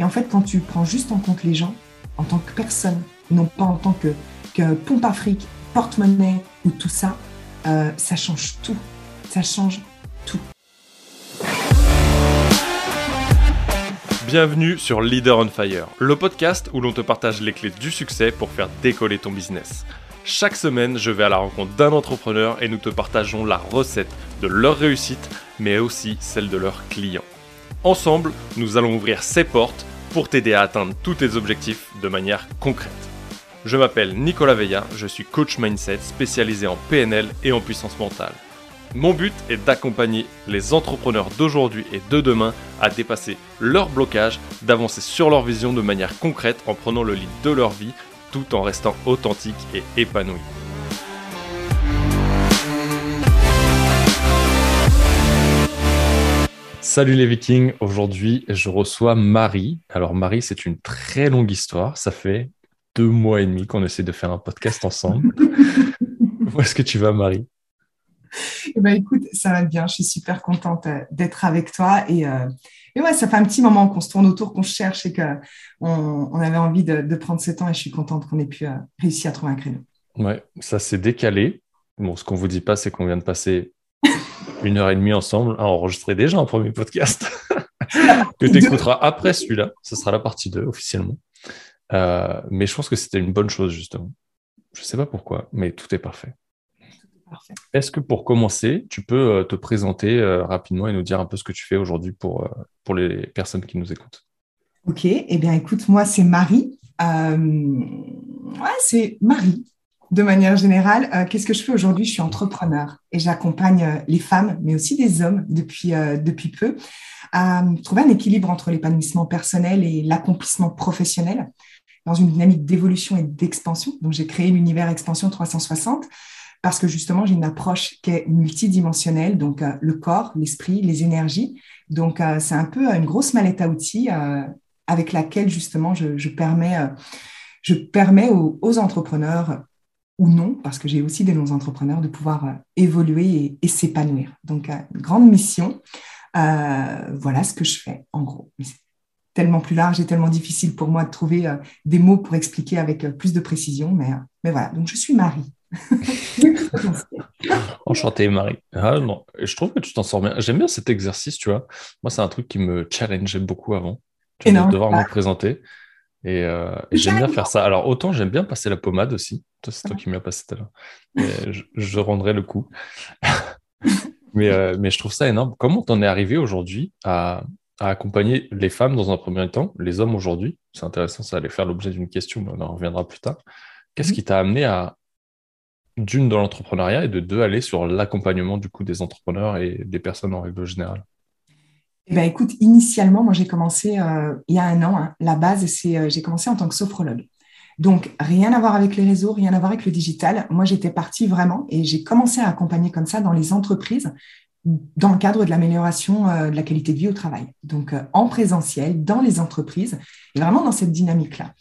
Et en fait, quand tu prends juste en compte les gens, en tant que personne, non pas en tant que, pompe à fric, porte-monnaie ou tout ça, euh, ça change tout. Ça change tout. Bienvenue sur Leader on Fire, le podcast où l'on te partage les clés du succès pour faire décoller ton business. Chaque semaine, je vais à la rencontre d'un entrepreneur et nous te partageons la recette de leur réussite, mais aussi celle de leurs clients. Ensemble, nous allons ouvrir ces portes pour t'aider à atteindre tous tes objectifs de manière concrète. Je m'appelle Nicolas Veilla, je suis coach mindset spécialisé en PNL et en puissance mentale. Mon but est d'accompagner les entrepreneurs d'aujourd'hui et de demain à dépasser leurs blocages, d'avancer sur leur vision de manière concrète en prenant le lead de leur vie tout en restant authentique et épanoui. Salut les vikings, aujourd'hui je reçois Marie. Alors Marie, c'est une très longue histoire, ça fait deux mois et demi qu'on essaie de faire un podcast ensemble. Où est-ce que tu vas Marie? Eh ben, écoute, ça va bien, je suis super contente euh, d'être avec toi et, euh, et, ouais, ça fait un petit moment qu'on se tourne autour, qu'on cherche et qu'on on avait envie de, prendre ce temps et je suis contente qu'on ait pu euh, réussir à trouver un créneau. Ouais, ça s'est décalé. Bon, ce qu'on vous dit pas, c'est qu'on vient de passer une heure et demie ensemble à enregistrer déjà un premier podcast que tu écouteras après celui-là. Ce sera la partie 2 officiellement. Euh, mais je pense que c'était une bonne chose, justement. Je ne sais pas pourquoi, mais tout est parfait. Est-ce que pour commencer, tu peux euh, te présenter euh, rapidement et nous dire un peu ce que tu fais aujourd'hui pour, pour les personnes qui nous écoutent? Ok, eh bien écoute, moi c'est Marie. ouais, c'est Marie de manière générale, euh, qu'est-ce que je fais aujourd'hui? Je suis entrepreneur et j'accompagne euh, les femmes, mais aussi des hommes depuis, euh, depuis peu, à trouver un équilibre entre l'épanouissement personnel et l'accomplissement professionnel dans une dynamique d'évolution et d'expansion. Donc, j'ai créé l'univers Expansion 360 parce que justement, j'ai une approche qui est multidimensionnelle, donc le corps, l'esprit, les énergies. Donc, c'est un peu une grosse mallette à outils avec laquelle justement je, permets, je permets aux, aux entrepreneurs ou non, parce que j'ai aussi des non-entrepreneurs, de pouvoir euh, évoluer et, s'épanouir. Donc, euh, grande mission. Euh, voilà ce que je fais, en gros. C'est tellement plus large et tellement difficile pour moi de trouver des mots pour expliquer avec plus de précision. Mais, mais voilà, donc je suis Marie. Enchanté, Marie. Ah, Je trouve que tu t'en sors bien. J'aime bien cet exercice, tu vois. Moi, c'est un truc qui me challengeait beaucoup avant. Tu vas devoir me présenter. Et, euh, j'aime bien faire ça. Alors, autant j'aime bien passer la pommade aussi. C'est toi qui m'as passé tout à l'heure. Je, je, rendrai le coup. mais, euh, mais je trouve ça énorme. Comment t'en es arrivé aujourd'hui à, à, accompagner les femmes dans un premier temps, les hommes aujourd'hui? C'est intéressant, ça allait faire l'objet d'une question, mais on en reviendra plus tard. Qu'est-ce qui t'a amené à, d'une, dans l'entrepreneuriat et de deux, aller sur l'accompagnement du coup des entrepreneurs et des personnes en règle générale? Eh ben, écoute, initialement, moi, j'ai commencé euh, il y a un an. Hein. la base, c'est euh, j'ai commencé en tant que sophrologue. Donc, rien à voir avec les réseaux, rien à voir avec le digital. Moi, j'étais partie vraiment et j'ai commencé à accompagner comme ça dans les entreprises dans le cadre de l'amélioration euh, de la qualité de vie au travail. Donc, en présentiel, dans les entreprises, vraiment dans cette dynamique-là.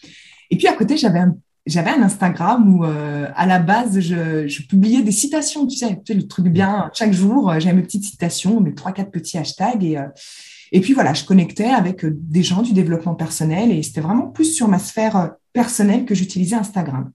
Et puis, à côté, j'avais un j'avais un Instagram où euh, à la base je, publiais des citations, tu sais, le truc bien chaque jour, euh, j'avais mes petites citations, mes trois quatre petits hashtags et euh, et puis voilà, je connectais avec des gens du développement personnel et c'était vraiment plus sur ma sphère personnelle que j'utilisais Instagram.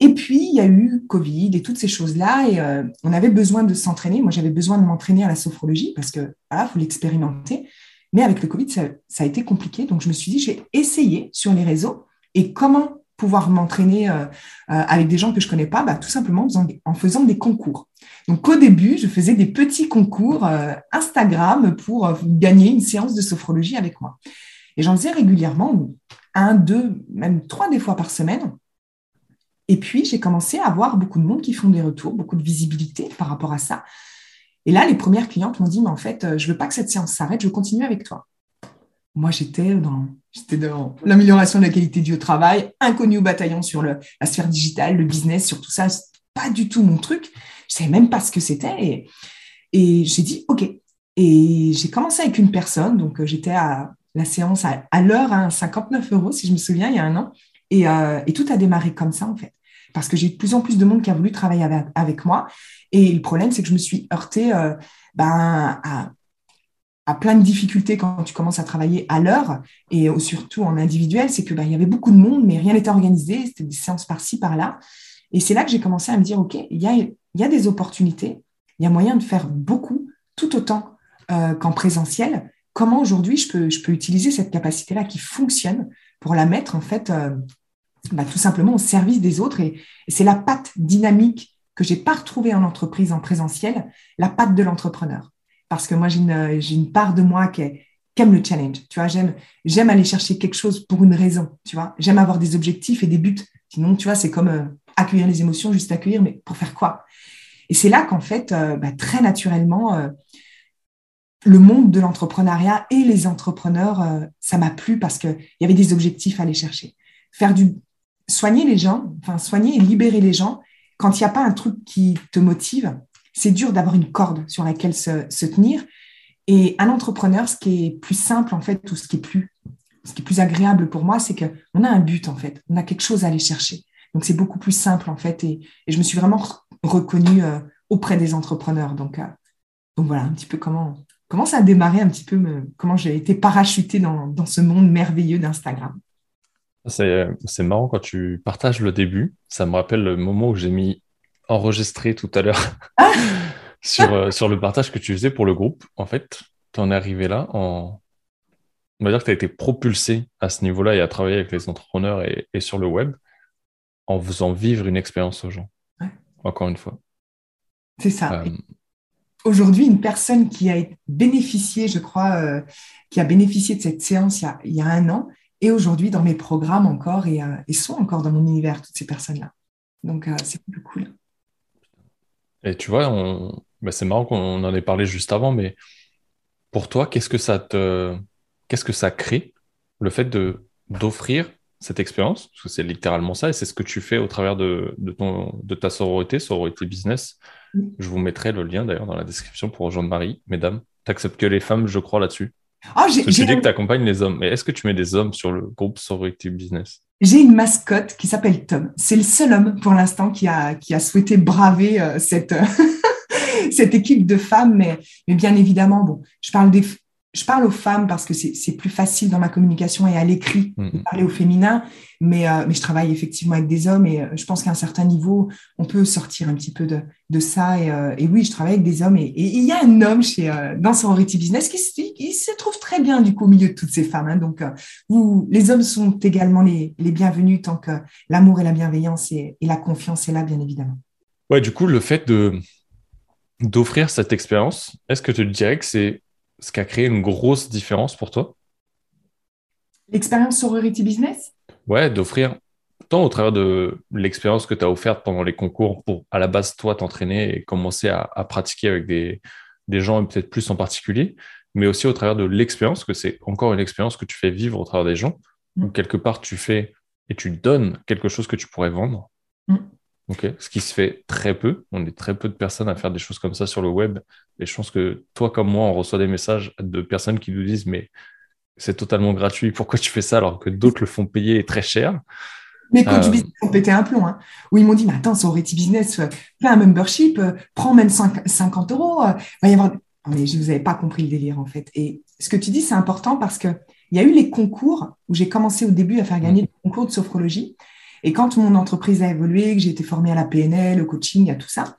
Et puis il y a eu Covid et toutes ces choses là et on avait besoin de s'entraîner. Moi j'avais besoin de m'entraîner à la sophrologie parce que voilà, faut l'expérimenter. Mais avec le Covid ça, ça a été compliqué, donc je me suis dit j'ai essayé sur les réseaux et comment pouvoir m'entraîner euh, euh, avec des gens que je connais pas, bah, tout simplement en faisant, des concours. Donc au début, je faisais des petits concours euh, Instagram pour gagner une séance de sophrologie avec moi. Et j'en faisais régulièrement, un, deux, même trois des fois par semaine. Et puis, j'ai commencé à avoir beaucoup de monde qui font des retours, beaucoup de visibilité par rapport à ça. Et là, les premières clientes m'ont dit, mais en fait, je veux pas que cette séance s'arrête, je veux continuer avec toi. Moi, j'étais dans, j'étais dans l'amélioration de la qualité du travail, inconnu au bataillon sur la sphère digitale, le business, sur tout ça. pas du tout mon truc. Je savais même pas ce que c'était. Et, j'ai dit, OK. Et j'ai commencé avec une personne. Donc, euh, j'étais à la séance à, l'heure, à 59 euros, si je me souviens, il y a un an. Et, euh, tout a démarré comme ça, en fait. Parce que j'ai de plus en plus de monde qui a voulu travailler avec, avec moi. Et le problème, c'est que je me suis heurtée euh, ben, à à plein de difficultés quand tu commences à travailler à l'heure et surtout en individuel, c'est que bah, il y avait beaucoup de monde, mais rien n'était organisé, c'était des séances par-ci, par-là. Et c'est là que j'ai commencé à me dire, OK, il y a, y a des opportunités, il y a moyen de faire beaucoup, tout autant euh, qu'en présentiel. Comment aujourd'hui je peux, je peux utiliser cette capacité-là qui fonctionne pour la mettre en fait euh, bah, tout simplement au service des autres. Et, c'est la patte dynamique que j'ai pas retrouvée en entreprise en présentiel, la patte de l'entrepreneur. Parce que moi, j'ai une, j'ai une part de moi qui, aime le challenge. Tu vois, j'aime, j'aime aller chercher quelque chose pour une raison. Tu vois, j'aime avoir des objectifs et des buts. Sinon, tu vois, c'est comme euh, accueillir les émotions, juste accueillir, mais pour faire quoi? Et c'est là qu'en fait, euh, bah, très naturellement, le monde de l'entrepreneuriat et les entrepreneurs, ça m'a plu parce qu'il y avait des objectifs à aller chercher. Faire du soigner les gens, enfin soigner et libérer les gens, quand il n'y a pas un truc qui te motive, c'est dur d'avoir une corde sur laquelle se, tenir. Et un entrepreneur, ce qui est plus simple en fait, ou ce qui est plus, ce qui est plus agréable pour moi, c'est qu'on a un but en fait, on a quelque chose à aller chercher. Donc c'est beaucoup plus simple en fait, et, je me suis vraiment reconnue euh, auprès des entrepreneurs. Donc, euh, donc voilà un petit peu comment comment ça a démarré, un petit peu comment j'ai été parachutée dans ce monde merveilleux d'Instagram. C'est marrant quand tu partages le début. Ça me rappelle le moment où j'ai mis enregistrer tout à l'heure ah sur, euh, sur le partage que tu faisais pour le groupe. En fait, tu en es arrivé là en. On va dire que tu as été propulsé à ce niveau-là et à travailler avec les entrepreneurs et, sur le web en faisant vivre une expérience aux gens. Encore une fois. C'est ça. Euh, Aujourd'hui, une personne qui a bénéficié, je crois, euh, qui a bénéficié de cette séance il y a, il y a un an, et aujourd'hui dans mes programmes encore et, et, sont encore dans mon univers, toutes ces personnes-là. Donc, euh, c'est plus cool. Et tu vois, bah, c'est marrant qu'on en ait parlé juste avant, mais pour toi, qu'est-ce que ça te, qu'est-ce que ça crée, le fait de d'offrir cette expérience, parce que c'est littéralement ça, et c'est ce que tu fais au travers de, de, ton, de ta sororité, sororité business. Je vous mettrai le lien d'ailleurs dans la description pour rejoindre Marie. Mesdames, tu acceptes que les femmes, je crois, là-dessus? Ah, j'ai, tu dis que tu accompagnes les hommes, mais est-ce que tu mets des hommes sur le groupe Sorority Business? J'ai une mascotte qui s'appelle Tom. C'est le seul homme pour l'instant qui a, qui a souhaité braver euh, cette, cette équipe de femmes, mais, mais bien évidemment, bon, je parle des, je parle aux femmes parce que c'est plus facile dans ma communication et à l'écrit de mm-hmm. parler au féminin, mais, euh, mais je travaille effectivement avec des hommes et euh, je pense qu'à un certain niveau, on peut sortir un petit peu de, de ça. Et, euh, et, oui, je travaille avec des hommes et, il y a un homme chez, dans Sorority Business qui, qui, se trouve très bien du coup au milieu de toutes ces femmes. Hein. Donc, vous, les hommes sont également les, les bienvenus tant que l'amour et la bienveillance et, et la confiance est là, bien évidemment. Ouais, du coup, le fait de d'offrir cette expérience, est-ce que tu dirais que c'est ce qui a créé une grosse différence pour toi L'expérience Sorority Business? Ouais, d'offrir tant au travers de l'expérience que tu as offerte pendant les concours pour à la base toi t'entraîner et commencer à, pratiquer avec des, des gens peut-être plus en particulier, mais aussi au travers de l'expérience, que c'est encore une expérience que tu fais vivre au travers des gens, mm. où quelque part tu fais et tu donnes quelque chose que tu pourrais vendre. Mm. Ce qui se fait très peu. On est très peu de personnes à faire des choses comme ça sur le web. Et je pense que toi, comme moi, on reçoit des messages de personnes qui nous disent Mais c'est totalement gratuit, pourquoi tu fais ça alors que d'autres le font payer très cher? Mes coachs euh... business ont pété un plomb. Hein, où ils m'ont dit Mais attends, sur Reti Business, fais un membership, euh, prends même 50 euros. Euh, va y avoir... Mais je vous avais pas compris le délire, en fait. Et ce que tu dis, c'est important parce qu'il y a eu les concours où j'ai commencé au début à faire gagner des concours de sophrologie. Et quand mon entreprise a évolué, que j'ai été formée à la PNL, au coaching, à tout ça,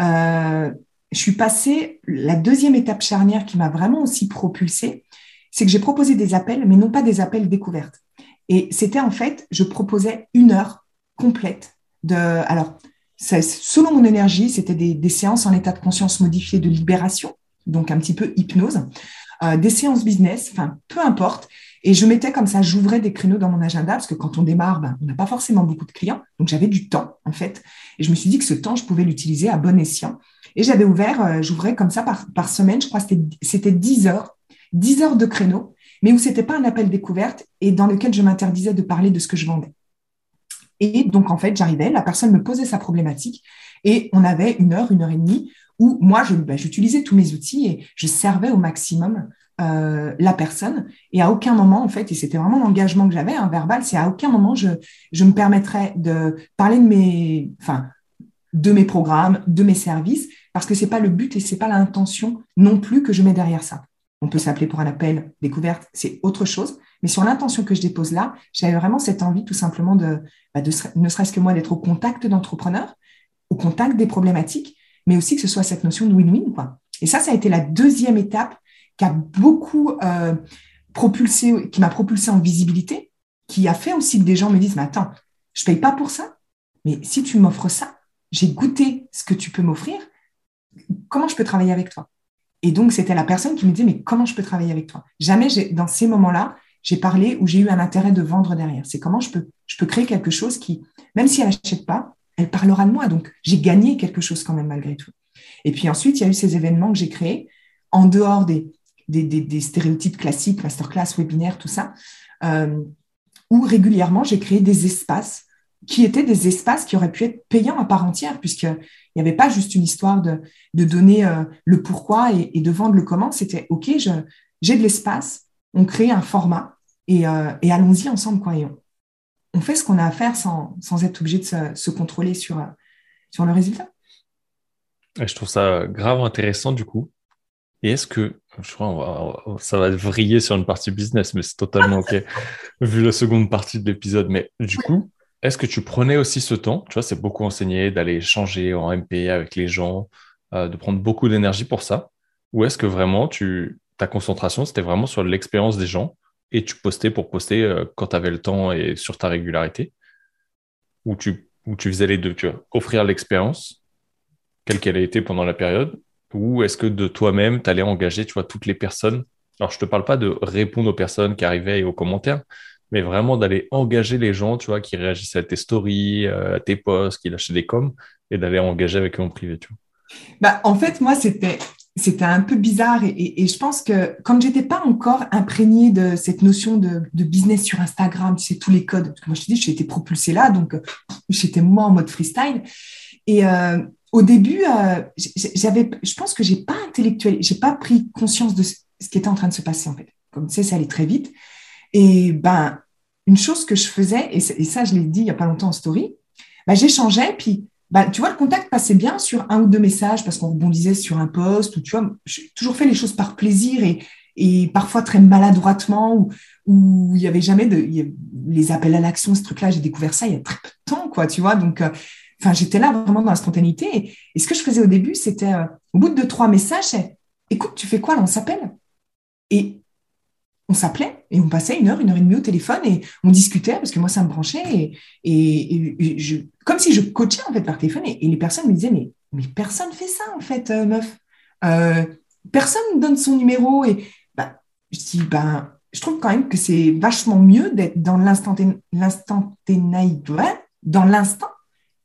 euh, je suis passée, la deuxième étape charnière qui m'a vraiment aussi propulsée, c'est que j'ai proposé des appels, mais non pas des appels découvertes. Et c'était en fait, je proposais une heure complète de... Alors, selon mon énergie, c'était des, séances en état de conscience modifié de libération, donc un petit peu hypnose, euh, des séances business, enfin, peu importe. Et je mettais comme ça, j'ouvrais des créneaux dans mon agenda parce que quand on démarre, ben, on n'a pas forcément beaucoup de clients. Donc j'avais du temps, en fait. Et je me suis dit que ce temps, je pouvais l'utiliser à bon escient. Et j'avais ouvert, euh, j'ouvrais comme ça par, semaine, je crois que c'était 10 heures, 10 heures de créneaux, mais où c'était pas un appel découverte et dans lequel je m'interdisais de parler de ce que je vendais. Et donc, en fait, j'arrivais, la personne me posait sa problématique et on avait une heure, une heure et demie où moi, ben, j'utilisais tous mes outils et je servais au maximum euh, la personne. Et à aucun moment, en fait, et c'était vraiment l'engagement que j'avais, un verbal, c'est à aucun moment je, je me permettrais de parler de mes, enfin, de mes programmes, de mes services, parce que c'est pas le but et c'est pas l'intention non plus que je mets derrière ça. on peut s'appeler pour un appel découverte, c'est autre chose. Mais sur l'intention que je dépose là, j'avais vraiment cette envie tout simplement de, bah, de ne serait-ce que moi d'être au contact d'entrepreneurs, au contact des problématiques, mais aussi que ce soit cette notion de win-win. Et ça, ça a été la deuxième étape qui a beaucoup euh, propulsé, qui m'a propulsé en visibilité, qui a fait aussi que des gens me disent, mais attends, je paye pas pour ça, mais si tu m'offres ça, j'ai goûté ce que tu peux m'offrir, comment je peux travailler avec toi? Et donc, c'était la personne qui me disait, mais comment je peux travailler avec toi? Jamais, dans ces moments-là, j'ai parlé ou j'ai eu un intérêt de vendre derrière. C'est comment je peux, je peux créer quelque chose qui, même si elle n'achète pas, elle parlera de moi. Donc, j'ai gagné quelque chose quand même malgré tout. Et puis ensuite, il y a eu ces événements que j'ai créés en dehors des, des, stéréotypes classiques, masterclass, webinaire, tout ça, euh, où régulièrement j'ai créé des espaces qui étaient des espaces qui auraient pu être payants à part entière, puisqu'il n'y avait pas juste une histoire de, de donner euh, le pourquoi et, de vendre le comment. C'était OK, j'ai de l'espace, on crée un format et, euh, et allons-y ensemble. Quoi, et on, fait ce qu'on a à faire sans, sans être obligé de se, se, contrôler sur, sur le résultat. Je trouve ça grave intéressant du coup. Et est-ce que, je crois, ça va vriller sur une partie business, mais c'est totalement OK, vu la seconde partie de l'épisode. Mais du coup, est-ce que tu prenais aussi ce temps Tu vois, c'est beaucoup enseigné d'aller changer en MP avec les gens, euh, de prendre beaucoup d'énergie pour ça? Ou est-ce que vraiment, tu, ta concentration, c'était vraiment sur l'expérience des gens et tu postais pour poster euh, quand tu avais le temps et sur ta régularité. Ou tu, ou tu faisais les deux, offrir l'expérience, quelle qu'elle ait été pendant la période, ou est-ce que de toi-même, tu allais engager, tu toutes les personnes. Alors, je te parle pas de répondre aux personnes qui arrivaient et aux commentaires, mais vraiment d'aller engager les gens, tu qui réagissaient à tes stories, euh, à tes posts, qui lâchaient des coms, et d'aller engager avec eux en privé, tu vois. Bah, en fait, moi, c'était c'était un peu bizarre et, je pense que comme j'étais pas encore imprégnée de cette notion de, business sur Instagram, tu sais tous les codes. Parce que moi je te dis, j'ai été propulsée là, donc j'étais moi en mode freestyle. Et euh, au début, euh, j'avais, je pense que j'ai pas intellectuel, j'ai pas pris conscience de ce qui était en train de se passer en fait. Comme tu sais, ça allait très vite. Et ben, une chose que je faisais, et, ça je l'ai dit il y a pas longtemps en story, ben, j'échangeais, puis ben, tu vois, le contact passait bien sur un ou deux messages parce qu'on rebondissait sur un post, ou tu vois, j'ai toujours fait les choses par plaisir et, et parfois très maladroitement, ou il y avait jamais de, les appels à l'action, ce truc-là, j'ai découvert ça il y a très peu de temps, quoi, tu vois, donc euh, Enfin, j'étais là vraiment dans la spontanéité. Et, ce que je faisais au début, c'était euh, au bout de trois messages, écoute, tu fais quoi là On s'appelle? On s'appelait et on passait une heure, une heure et demie au téléphone et on discutait parce que moi, ça me branchait. Et, je, comme si je coachais en fait par téléphone. Et, les personnes me disaient mais, mais personne fait ça en fait, euh, meuf. Euh, personne ne donne son numéro. Et bah, je dis ben, je trouve quand même que c'est vachement mieux d'être dans l'instantanéité, dans l'instant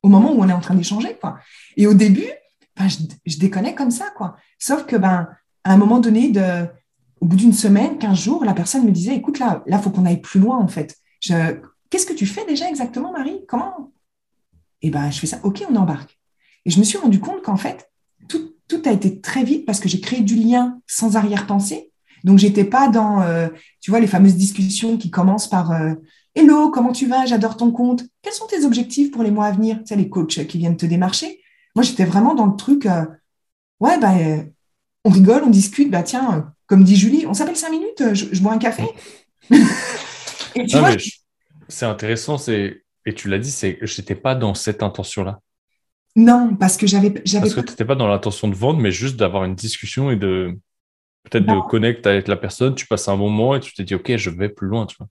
au moment où on est en train d'échanger. Quoi. Et au début, ben, je, je, déconnais comme ça. Quoi. Sauf que ben, à un moment donné, de, au bout d'une semaine, quinze jours, la personne me disait, écoute, là, il faut qu'on aille plus loin, en fait. Qu'est-ce que tu fais déjà exactement, Marie? Comment? Et ben, je fais ça, OK, on embarque. Et je me suis rendu compte qu'en fait, tout, tout, a été très vite parce que j'ai créé du lien sans arrière-pensée. Donc, j'étais pas dans, euh, tu vois, les fameuses discussions qui commencent par euh, Hello, comment tu vas? J'adore ton compte. Quels sont tes objectifs pour les mois à venir? Tu sais, les coachs qui viennent te démarcher. Moi, j'étais vraiment dans le truc, euh, ouais, euh, on rigole, on discute, bah tiens, comme dit Julie, on s'appelle cinq minutes, je, bois un café. c'est intéressant, c'est et tu l'as dit, c'est j'étais pas dans cette intention-là. Non, parce que j'avais. Parce que tu n'étais pas dans l'intention de vendre, mais juste d'avoir une discussion et de peut-être de connecter avec la personne. Tu passes un bon moment et tu t'es dit, ok, je vais plus loin, tu vois.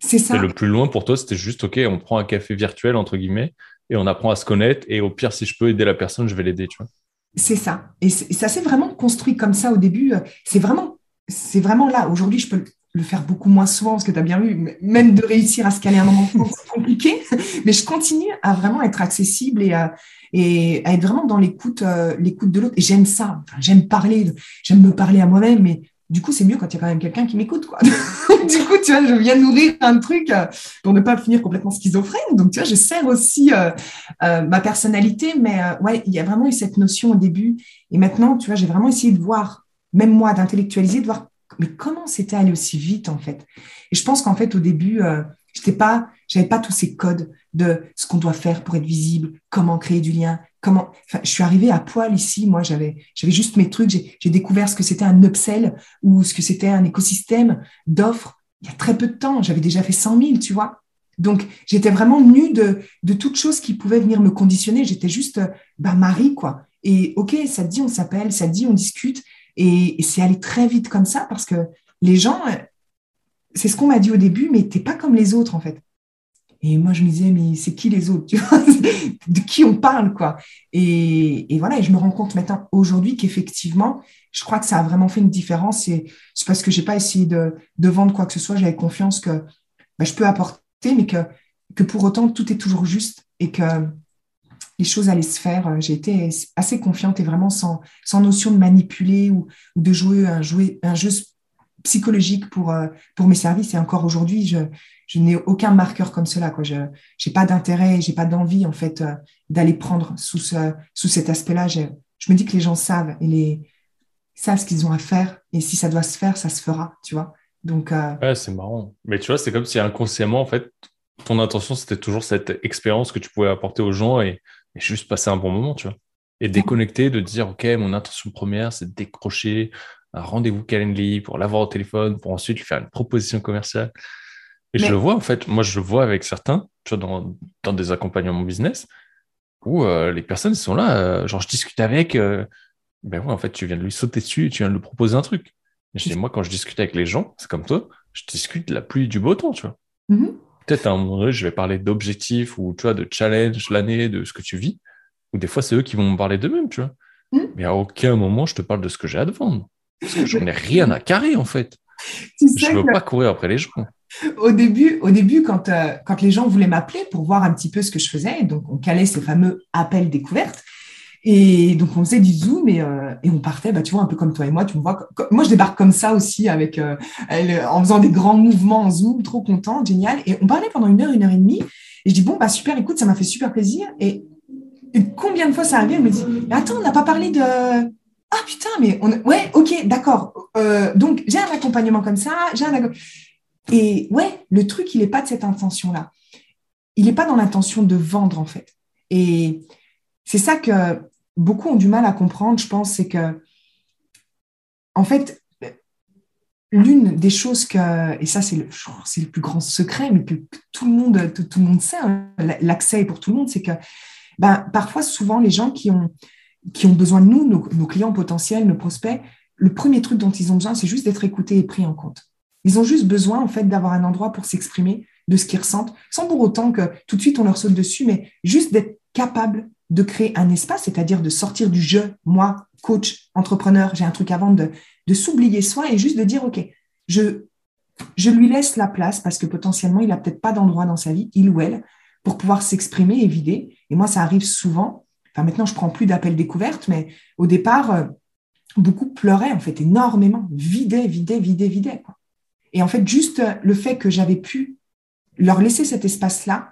C'est ça. Et le plus loin pour toi, c'était juste, OK, on prend un café virtuel, entre guillemets, et on apprend à se connaître. Et au pire, si je peux aider la personne, je vais l'aider, tu vois. C'est ça. Et ça s'est vraiment construit comme ça au début. C'est vraiment, c'est vraiment là. Aujourd'hui, je peux le faire beaucoup moins souvent, parce que tu as bien vu, même de réussir à se caler un moment, c'est compliqué. Mais je continue à vraiment être accessible et à, et à être vraiment dans l'écoute, euh, l'écoute de l'autre. Et j'aime ça. j'aime parler, j'aime me parler à moi-même, mais du coup, c'est mieux quand il y a quand même quelqu'un qui m'écoute, quoi. du coup, tu vois, je viens nourrir un truc euh, pour ne pas finir complètement schizophrène. Donc, tu vois, je sers aussi euh, euh, ma personnalité, mais ouais, il y a vraiment eu cette notion au début. Et maintenant, tu vois, j'ai vraiment essayé de voir, même moi, d'intellectualiser, de voir, mais comment c'était allé aussi vite, en fait. Et je pense qu'en fait, au début, j'étais pas, j'avais pas tous ces codes de ce qu'on doit faire pour être visible, comment créer du lien, comment, je suis arrivée à poil ici. Moi, j'avais, j'avais juste mes trucs. J'ai découvert ce que c'était un upsell ou ce que c'était un écosystème d'offres il y a très peu de temps. J'avais déjà fait 100 000, tu vois. Donc, j'étais vraiment nue de, de toute chose qui pouvait venir me conditionner. J'étais juste, bah, Marie, quoi. Et OK, ça te dit, on s'appelle, ça te dit, on discute. Et, c'est allé très vite comme ça parce que les gens, c'est ce qu'on m'a dit au début, mais t'es pas comme les autres, en fait. Et moi, je me disais, mais c'est qui les autres De qui on parle, quoi? Et, et, voilà, et je me rends compte maintenant, aujourd'hui, qu'effectivement, je crois que ça a vraiment fait une différence. Et c'est parce que j'ai pas essayé de, de, vendre quoi que ce soit. J'avais confiance que bah, je peux apporter, mais que, que pour autant, tout est toujours juste et que les choses allaient se faire. J'ai été assez confiante et vraiment sans, sans notion de manipuler ou, de jouer un, jeu psychologique pour, euh, pour mes services. Et encore aujourd'hui, je, je n'ai aucun marqueur comme cela. Je n'ai pas d'intérêt, j'ai pas d'envie en fait euh, d'aller prendre sous, ce, sous cet aspect-là. Je, je, me dis que les gens savent et les, savent ce qu'ils ont à faire. Et si ça doit se faire, ça se fera, tu vois. Donc, euh, c'est marrant. Mais tu vois, c'est comme si inconsciemment, en fait, ton intention, c'était toujours cette expérience que tu pouvais apporter aux gens et, et juste passer un bon moment, tu vois. Et déconnecter, de dire, OK, mon intention première, c'est de décrocher un rendez-vous Calendly pour l'avoir au téléphone, pour ensuite lui faire une proposition commerciale. Et je le vois, en fait, moi, je le vois avec certains, tu vois, dans, dans des accompagnements business, où euh, les personnes sont là, euh, genre, je discute avec, euh, ben ouais, en fait, tu viens de lui sauter dessus, tu viens de lui proposer un truc. Mais je dis, moi, quand je discute avec les gens, c'est comme toi, je discute de la pluie du beau temps, tu vois. Mm-hmm. Peut-être à un moment donné, je vais parler d'objectifs ou, tu vois, de challenge l'année, de ce que tu vis. Ou des fois, c'est eux qui vont me parler d'eux-mêmes, tu vois. Mm. Mais à aucun moment, je te parle de ce que j'ai à te vendre. Parce que j'en ai rien à carrer, en fait. Je ne veux pas courir après les gens. Au début, au début quand, euh, quand les gens voulaient m'appeler pour voir un petit peu ce que je faisais, donc on calait ces fameux appels découvertes. Et donc, on faisait du zoom et, euh, et, on partait, bah, tu vois, un peu comme toi et moi. Tu me vois, moi, je débarque comme ça aussi, avec, euh, en faisant des grands mouvements en zoom, trop content, génial. Et on parlait pendant une heure, une heure et demie. Et je dis, bon, bah, super, écoute, ça m'a fait super plaisir. Et, combien de fois ça arrivait Elle me dit, mais attends, on n'a pas parlé de. Ah putain, mais on... ouais, ok, d'accord. Euh, donc, j'ai un accompagnement comme ça, j'ai un Et ouais, le truc, il n'est pas de cette intention-là. Il n'est pas dans l'intention de vendre, en fait. Et c'est ça que beaucoup ont du mal à comprendre, je pense, c'est que, en fait, l'une des choses que, et ça c'est le, c'est le plus grand secret, mais que, tout le monde, sait, hein, l'accès est pour tout le monde, c'est que ben, parfois, souvent, les gens qui ont, qui ont besoin de nous, nos, clients potentiels, nos prospects, le premier truc dont ils ont besoin, c'est juste d'être écoutés et pris en compte. Ils ont juste besoin, en fait, d'avoir un endroit pour s'exprimer de ce qu'ils ressentent, sans pour autant que tout de suite on leur saute dessus, mais juste d'être capable de créer un espace, c'est-à-dire de sortir du jeu, moi, coach, entrepreneur, j'ai un truc à vendre, de, s'oublier soi et juste de dire, OK, je, je lui laisse la place parce que potentiellement, il n'a peut-être pas d'endroit dans sa vie, il ou elle, pour pouvoir s'exprimer et vider. Et moi, ça arrive souvent. Enfin, maintenant, je prends plus d'appels découvertes, mais au départ, euh, beaucoup pleuraient, en fait, énormément, vidaient, vidaient, vidaient, vidaient. Et en fait, juste le fait que j'avais pu leur laisser cet espace-là,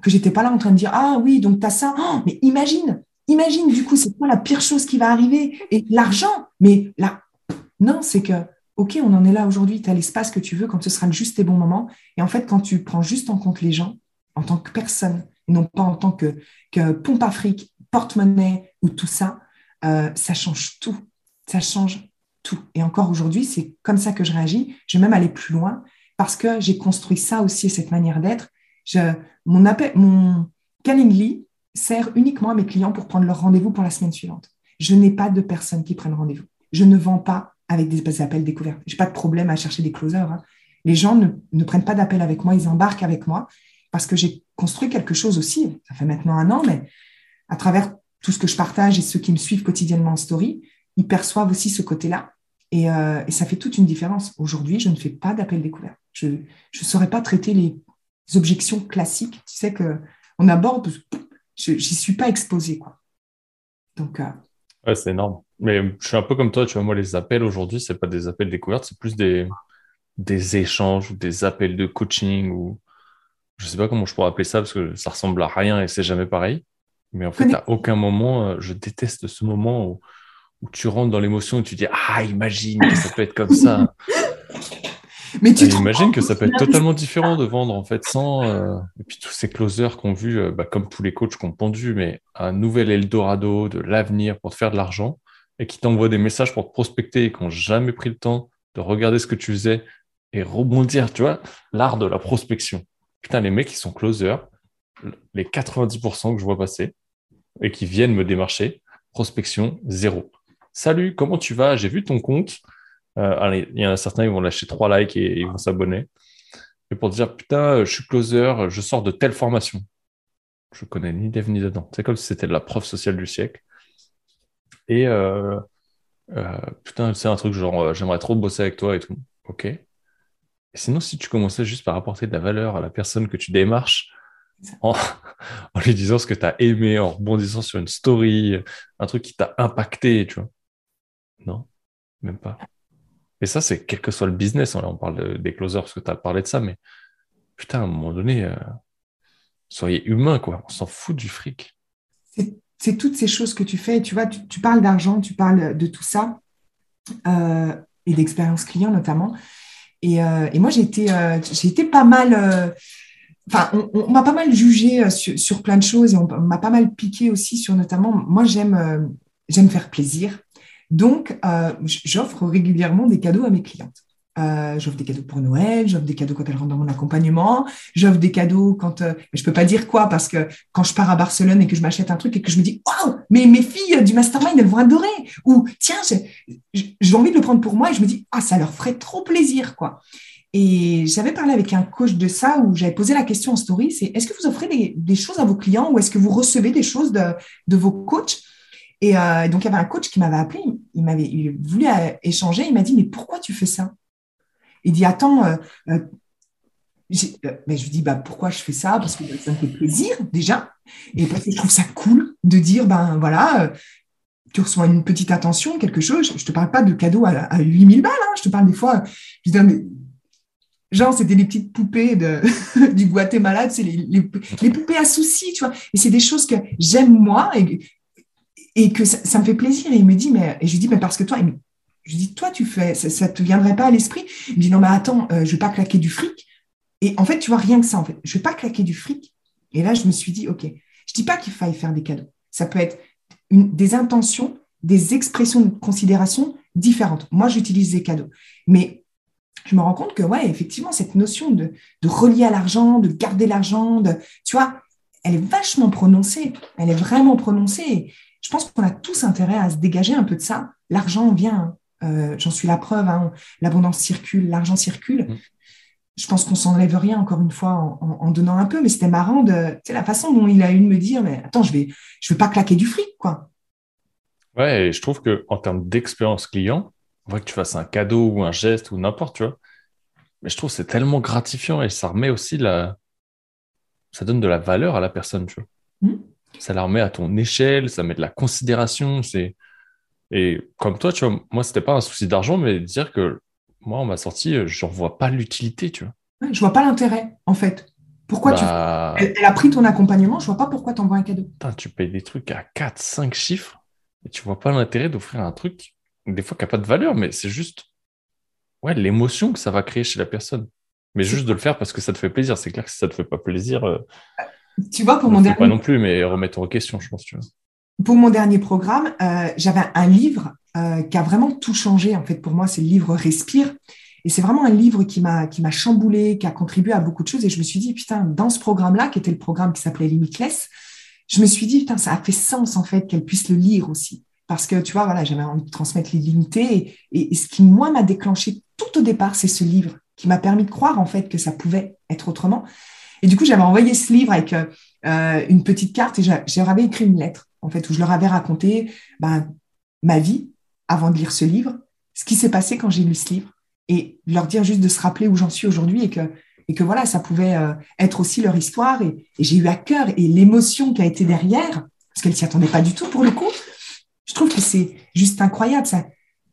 que j'étais pas là en train de dire ah oui donc tu as ça. Oh, mais imagine imagine du coup c'est quoi la pire chose qui va arriver. Et l'argent mais là non c'est que ok on en est là aujourd'hui tu as l'espace que tu veux quand ce sera le juste et bon moment. Et en fait quand tu prends juste en compte les gens en tant que personne non pas en tant que, que pompe afrique porte-monnaie ou tout ça euh, ça change tout. Ça change tout. Et encore aujourd'hui c'est comme ça que je réagis. Je vais même aller plus loin parce que j'ai construit ça aussi cette manière d'être mon, appel, mon Calendly sert uniquement à mes clients pour prendre leur rendez-vous pour la semaine suivante. Je n'ai pas de personnes qui prennent rendez-vous. Je ne vends pas avec des appels découvertes. Je n'ai pas de problème à chercher des closers. Hein. Les gens ne, prennent pas d'appel avec moi, ils embarquent avec moi parce que j'ai construit quelque chose aussi. Ça fait maintenant un an, mais à travers tout ce que je partage et ceux qui me suivent quotidiennement en story, ils perçoivent aussi ce côté-là. Et, euh, et, ça fait toute une différence. Aujourd'hui, je ne fais pas d'appel découvert. Je ne saurais pas traiter les objections classiques, tu sais, qu'on aborde, je n'y suis pas exposée. Quoi. Donc, euh, ouais, c'est énorme. Mais je suis un peu comme toi, tu vois, moi, les appels aujourd'hui, ce pas des appels découvertes, c'est plus des, des échanges ou des appels de coaching ou je sais pas comment je pourrais appeler ça parce que ça ressemble à rien et c'est jamais pareil. Mais en fait, à aucun moment, euh, je déteste ce moment où, où tu rentres dans l'émotion et tu dis Ah, imagine que ça peut être comme ça. Mais tu imagines que ça peut être totalement différent de vendre en fait sans. Euh, et puis tous ces closers qu'on vu, euh, bah, comme tous les coachs qu'on pondu, mais un nouvel Eldorado de l'avenir pour te faire de l'argent et qui t'envoient des messages pour te prospecter et qui n'ont jamais pris le temps de regarder ce que tu faisais et rebondir, tu vois, l'art de la prospection. Putain, les mecs qui sont closers, les 90% que je vois passer et qui viennent me démarcher, prospection zéro. Salut, comment tu vas? J'ai vu ton compte. Euh, allez, il y en a certains, ils vont lâcher trois likes et ils vont s'abonner. Et pour dire, putain, je suis closer, je sors de telle formation. Je connais ni dev ni dedans. C'est comme si c'était la prof sociale du siècle. Et euh, euh, putain, c'est un truc genre, j'aimerais trop bosser avec toi et tout. Ok. Et sinon, si tu commençais juste par apporter de la valeur à la personne que tu démarches, en, lui disant ce que tu as aimé, en rebondissant sur une story, un truc qui t'a impacté, tu vois. Non, même pas? Et ça, c'est quel que soit le business. Hein, on parle des closers parce que tu as parlé de ça, mais putain, à un moment donné, euh, soyez humain, quoi. On s'en fout du fric. C'est toutes ces choses que tu fais. Tu vois, tu, parles d'argent, tu parles de tout ça, euh, et d'expérience client notamment. Et, euh, moi, j'ai été, été pas mal enfin, on, m'a pas mal jugé sur, plein de choses et on, m'a pas mal piqué aussi sur notamment, moi j'aime j'aime faire plaisir. Donc, euh, j'offre régulièrement des cadeaux à mes clientes. Euh, j'offre des cadeaux pour Noël, j'offre des cadeaux quand elles rentrent dans mon accompagnement, j'offre des cadeaux quand euh, je peux pas dire quoi parce que quand je pars à Barcelone et que je m'achète un truc et que je me dis waouh mais mes filles du mastermind elles vont adorer. Ou tiens j'ai envie de le prendre pour moi et je me dis ah ça leur ferait trop plaisir quoi. Et j'avais parlé avec un coach de ça où j'avais posé la question en story c'est est-ce que vous offrez des, choses à vos clients ou est-ce que vous recevez des choses de, de vos coachs? Et euh, donc, il y avait un coach qui m'avait appelé, il m'avait voulu euh, échanger, il m'a dit, mais pourquoi tu fais ça? Il dit, attends, euh, euh ben, je lui dis, bah, pourquoi je fais ça? Parce que ça me fait plaisir, déjà, et parce que je trouve ça cool de dire, ben voilà, tu reçois une petite attention, quelque chose, je ne te parle pas de cadeaux à, à 8000 balles, hein, je te parle des fois, je dis, mais Genre, c'était les petites poupées du Guatemala, c'est les, les, les, poupées à soucis, tu vois. Et c'est des choses que j'aime moi et et que ça, me fait plaisir. Et il me dit, mais, et je lui dis, mais parce que toi, je lui dis, toi, tu fais, ça, ne te viendrait pas à l'esprit? Il me dit, non, mais attends, euh, je vais pas claquer du fric. Et en fait, tu vois, rien que ça, en fait, je vais pas claquer du fric. Et là, je me suis dit, OK, je dis pas qu'il faille faire des cadeaux. Ça peut être une, des intentions, des expressions de considération différentes. Moi, j'utilise des cadeaux. Mais je me rends compte que, ouais, effectivement, cette notion de, de relier à l'argent, de garder l'argent, tu vois, elle est vachement prononcée. Elle est vraiment prononcée je pense qu'on a tous intérêt à se dégager un peu de ça. L'argent vient, euh, j'en suis la preuve, hein, l'abondance circule, l'argent circule. Mm. Je pense qu'on s'enlève rien, encore une fois, en, donnant un peu, mais c'était marrant de, tu la façon dont il a eu de me dire, mais attends, je vais, je vais pas claquer du fric, quoi. Ouais, et je trouve que en termes d'expérience client, on voit que tu fasses un cadeau ou un geste ou n'importe, tu vois. Mais je trouve que c'est tellement gratifiant et ça remet aussi la, ça donne de la valeur à la personne, tu vois. Mm ça la remet à ton échelle, ça met de la considération. C'est et comme toi, tu vois, moi c'était pas un souci d'argent, mais dire que moi on m'a sorti, euh, je vois pas l'utilité, tu vois. Je vois pas l'intérêt, en fait. Pourquoi tu bah elle, a pris ton accompagnement, je vois pas pourquoi tu envoies un cadeau. tu payes des trucs à 4, 5 chiffres et tu vois pas l'intérêt d'offrir un truc, des fois qui n'a pas de valeur, mais c'est juste ouais, l'émotion que ça va créer chez la personne. Mais juste de le faire parce que ça te fait plaisir. C'est clair que si ça te fait pas plaisir, euh, tu vois, pour mon dernier. Pas non plus, mais remettons en question, je pense. Tu vois. Pour mon dernier programme, euh, j'avais un livre euh, qui a vraiment tout changé. En fait, pour moi, c'est le livre Respire. Et c'est vraiment un livre qui m'a qui m'a chamboulé, qui a contribué à beaucoup de choses. Et je me suis dit, putain, dans ce programme-là, qui était le programme qui s'appelait Limitless, je me suis dit, putain, ça a fait sens en fait qu'elle puisse le lire aussi. Parce que tu vois, voilà, j'avais envie de transmettre l'illimité. Et, et ce qui, moi, m'a déclenché tout au départ, c'est ce livre qui m'a permis de croire en fait que ça pouvait être autrement. Et du coup, j'avais envoyé ce livre avec euh, euh une petite carte et j'avais écrit une lettre, en fait, où je leur avais raconté ben, ma vie avant de lire ce livre, ce qui s'est passé quand j'ai lu ce livre, et leur dire juste de se rappeler où j'en suis aujourd'hui et que, et que voilà, ça pouvait euh, être aussi leur histoire. Et, et j'ai eu à cœur et l'émotion qui a été derrière, parce qu'elle s'y attendait pas du tout pour le coup. Je trouve que c'est juste incroyable. Ça,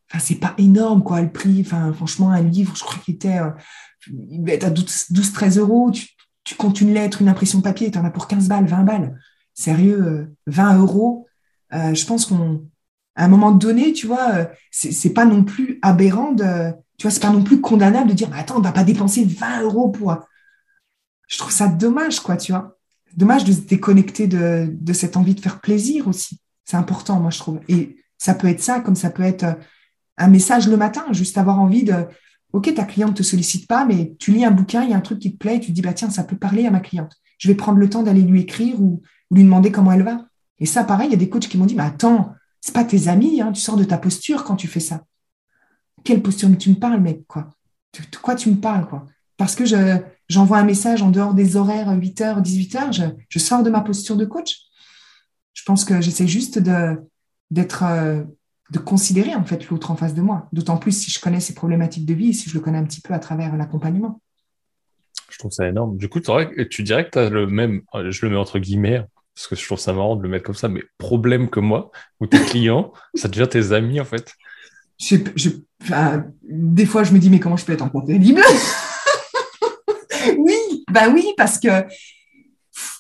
enfin, c'est pas énorme, quoi, le prix. Enfin, franchement, un livre, je crois qu'il était, euh, à 12, 12 13 euros. Tu comptes une lettre, une impression papier, tu en as pour 15 balles, 20 balles. Sérieux, 20 euh, euros. Euh, je pense qu'on, à un moment donné, tu vois, euh, c'est pas non plus aberrant de, Tu vois, c'est pas non plus condamnable de dire, mais attends, on va pas dépenser 20 euros pour. Je trouve ça dommage, quoi, tu vois. Dommage de se déconnecter de, de cette envie de faire plaisir aussi. C'est important, moi, je trouve. Et ça peut être ça, comme ça peut être un message le matin, juste avoir envie de, OK, ta cliente ne te sollicite pas, mais tu lis un bouquin, il y a un truc qui te plaît, et tu te dis, bah, tiens, ça peut parler à ma cliente. Je vais prendre le temps d'aller lui écrire ou, lui demander comment elle va. Et ça, pareil, il y a des coachs qui m'ont dit, mais attends, c'est pas tes amis, hein, tu sors de ta posture quand tu fais ça. Quelle posture tu me parles, mec, quoi De quoi tu me parles, Parce que je, j'envoie un message en dehors des horaires 8h, 18h, je, je sors de ma posture de coach. Je pense que j'essaie juste de, d'être euh, de considérer en fait l'autre en face de moi. D'autant plus si je connais ses problématiques de vie, si je le connais un petit peu à travers l'accompagnement. Je trouve ça énorme. Du coup, tu dirais que tu as le même, euh, je le mets entre guillemets, parce que je trouve ça marrant de le mettre comme ça, mais problème que moi, ou tes clients, ça devient tes amis en fait. Je, des fois, je me dis, mais comment je peux être en libre Oui, bah oui, parce que,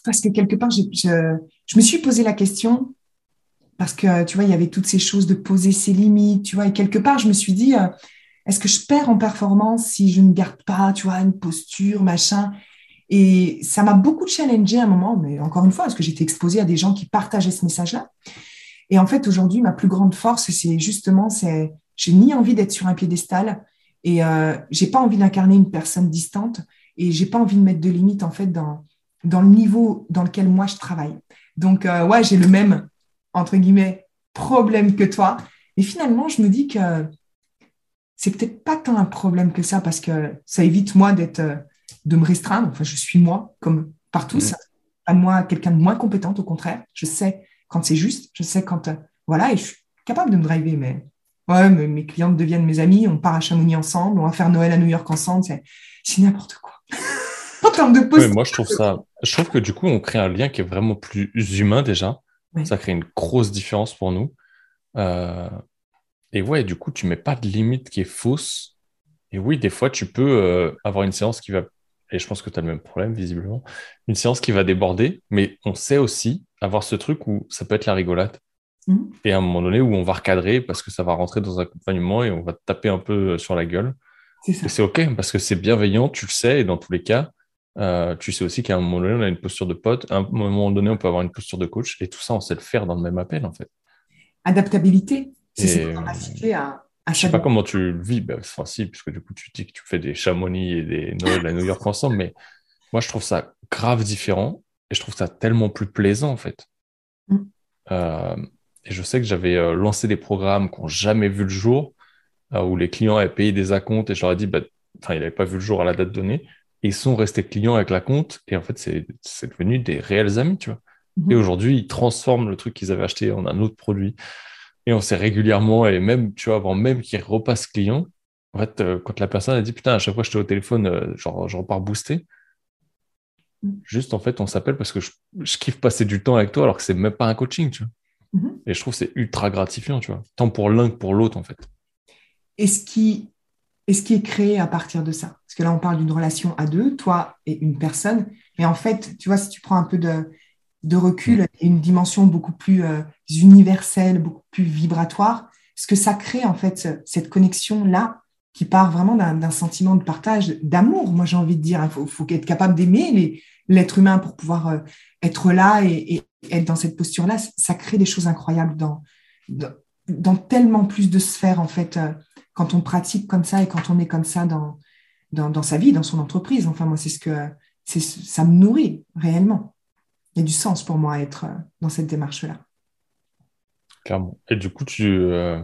parce que quelque part, je, je me suis posé la question parce que, tu vois, il y avait toutes ces choses de poser ses limites, tu vois, et quelque part, je me suis dit, euh, est-ce que je perds en performance si je ne garde pas, tu vois, une posture, machin? Et ça m'a beaucoup challengé à un moment, mais encore une fois, parce que j'étais exposée à des gens qui partageaient ce message-là. Et en fait, aujourd'hui, ma plus grande force, c'est justement, c'est, j'ai ni envie d'être sur un piédestal et euh, j'ai pas envie d'incarner une personne distante et j'ai pas envie de mettre de limites, en fait, dans, dans le niveau dans lequel moi je travaille. Donc, euh, ouais, j'ai le même entre guillemets, problème que toi. Et finalement, je me dis que c'est peut-être pas tant un problème que ça parce que ça évite moi d'être, euh, de me restreindre. Enfin, je suis moi, comme partout. Ça, pas de moi quelqu'un de moins compétente, au contraire. Je sais quand c'est juste, je sais quand, euh, voilà, et je suis capable de me driver, mais ouais, mes clientes deviennent mes amis, on part à Chamonix ensemble, on va faire Noël à New York ensemble, c'est n'importe quoi. en termes de poste. moi, je trouve ça, je trouve que du coup, on crée un lien qui est vraiment plus humain déjà. Ça crée une grosse différence pour nous. Euh, et ouais, du coup, tu mets pas de limite qui est fausse. Et oui, des fois, tu peux euh, avoir une séance qui va, et je pense que tu as le même problème, visiblement, une séance qui va déborder, mais on sait aussi avoir ce truc où ça peut être la rigolade. Mmh. Et à un moment donné, où on va recadrer parce que ça va rentrer dans un accompagnement et on va taper un peu sur la gueule. Et c'est OK parce que c'est bienveillant, tu le sais, et dans tous les cas, euh, tu sais aussi qu'à un moment donné, on a une posture de pote, à un moment donné, on peut avoir une posture de coach, et tout ça, on sait le faire dans le même appel, en fait. Adaptabilité, c'est cette capacité à, à Je sais pas comment tu le vis, ben, enfin si, puisque du coup, tu dis que tu fais des Chamonix et des Noël à New York ensemble, mais moi, je trouve ça grave différent, et je trouve ça tellement plus plaisant, en fait. Mm. Euh, et je sais que j'avais euh, lancé des programmes qui n'ont jamais vu le jour, où les clients avaient payé des acomptes, et je leur ai dit, bah, enfin, ils n'avaient pas vu le jour à la date donnée, ils sont restés clients avec la compte et en fait, c'est devenu des réels amis, tu vois. Et mhm. aujourd'hui, ils transforment le truc qu'ils avaient acheté en un autre produit. Et on sait régulièrement, et même, tu vois, avant même qu'ils repassent client, en fait, euh, quand la personne a dit, putain, à chaque fois que j'étais au téléphone, euh, genre, je repars boosté. Mhm. Juste, en fait, on s'appelle parce que je, kiffe passer du temps avec toi alors que c'est même pas un coaching, tu vois. Mhm. Et je trouve c'est ultra gratifiant, tu vois. Tant pour l'un que pour l'autre, en fait. Et ce qui et ce qui est créé à partir de ça. Parce que là, on parle d'une relation à deux, toi et une personne. Mais en fait, tu vois, si tu prends un peu de, de recul et une dimension beaucoup plus euh, universelle, beaucoup plus vibratoire, ce que ça crée, en fait, cette connexion-là, qui part vraiment d'un sentiment de partage, d'amour, moi j'ai envie de dire. Il faut, faut être capable d'aimer l'être humain pour pouvoir euh, être là et, être dans cette posture-là. Ça crée des choses incroyables dans, dans, dans, tellement plus de sphères, en fait. Euh, quand on pratique comme ça et quand on est comme ça dans, sa vie, dans son entreprise. Enfin, moi, c'est ce que ça me nourrit réellement. Il y a du sens pour moi à être euh, dans cette démarche-là. Clairement. Et du coup, tu, euh,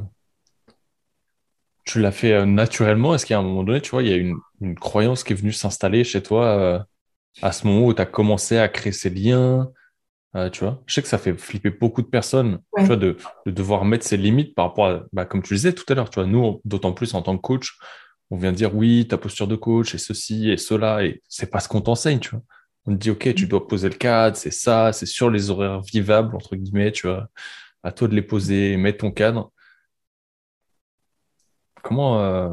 l'as fait euh, naturellement? Est-ce qu'à un moment donné, tu vois, il y a une, une croyance qui est venue s'installer chez toi à ce moment où tu as commencé à créer ces liens? Tu vois, je sais que ça fait flipper beaucoup de personnes, tu vois, de, de, devoir mettre ses limites par rapport à, bah, comme tu disais tout à l'heure, tu vois, nous, d'autant plus en tant que coach, on vient dire oui, ta posture de coach et ceci et cela, et c'est pas ce qu'on t'enseigne, tu vois. On te dit, OK, tu mm. dois poser le cadre, c'est ça, c'est sur les horaires vivables, entre guillemets, tu vois. À toi de les poser, mettre ton cadre. Comment, euh,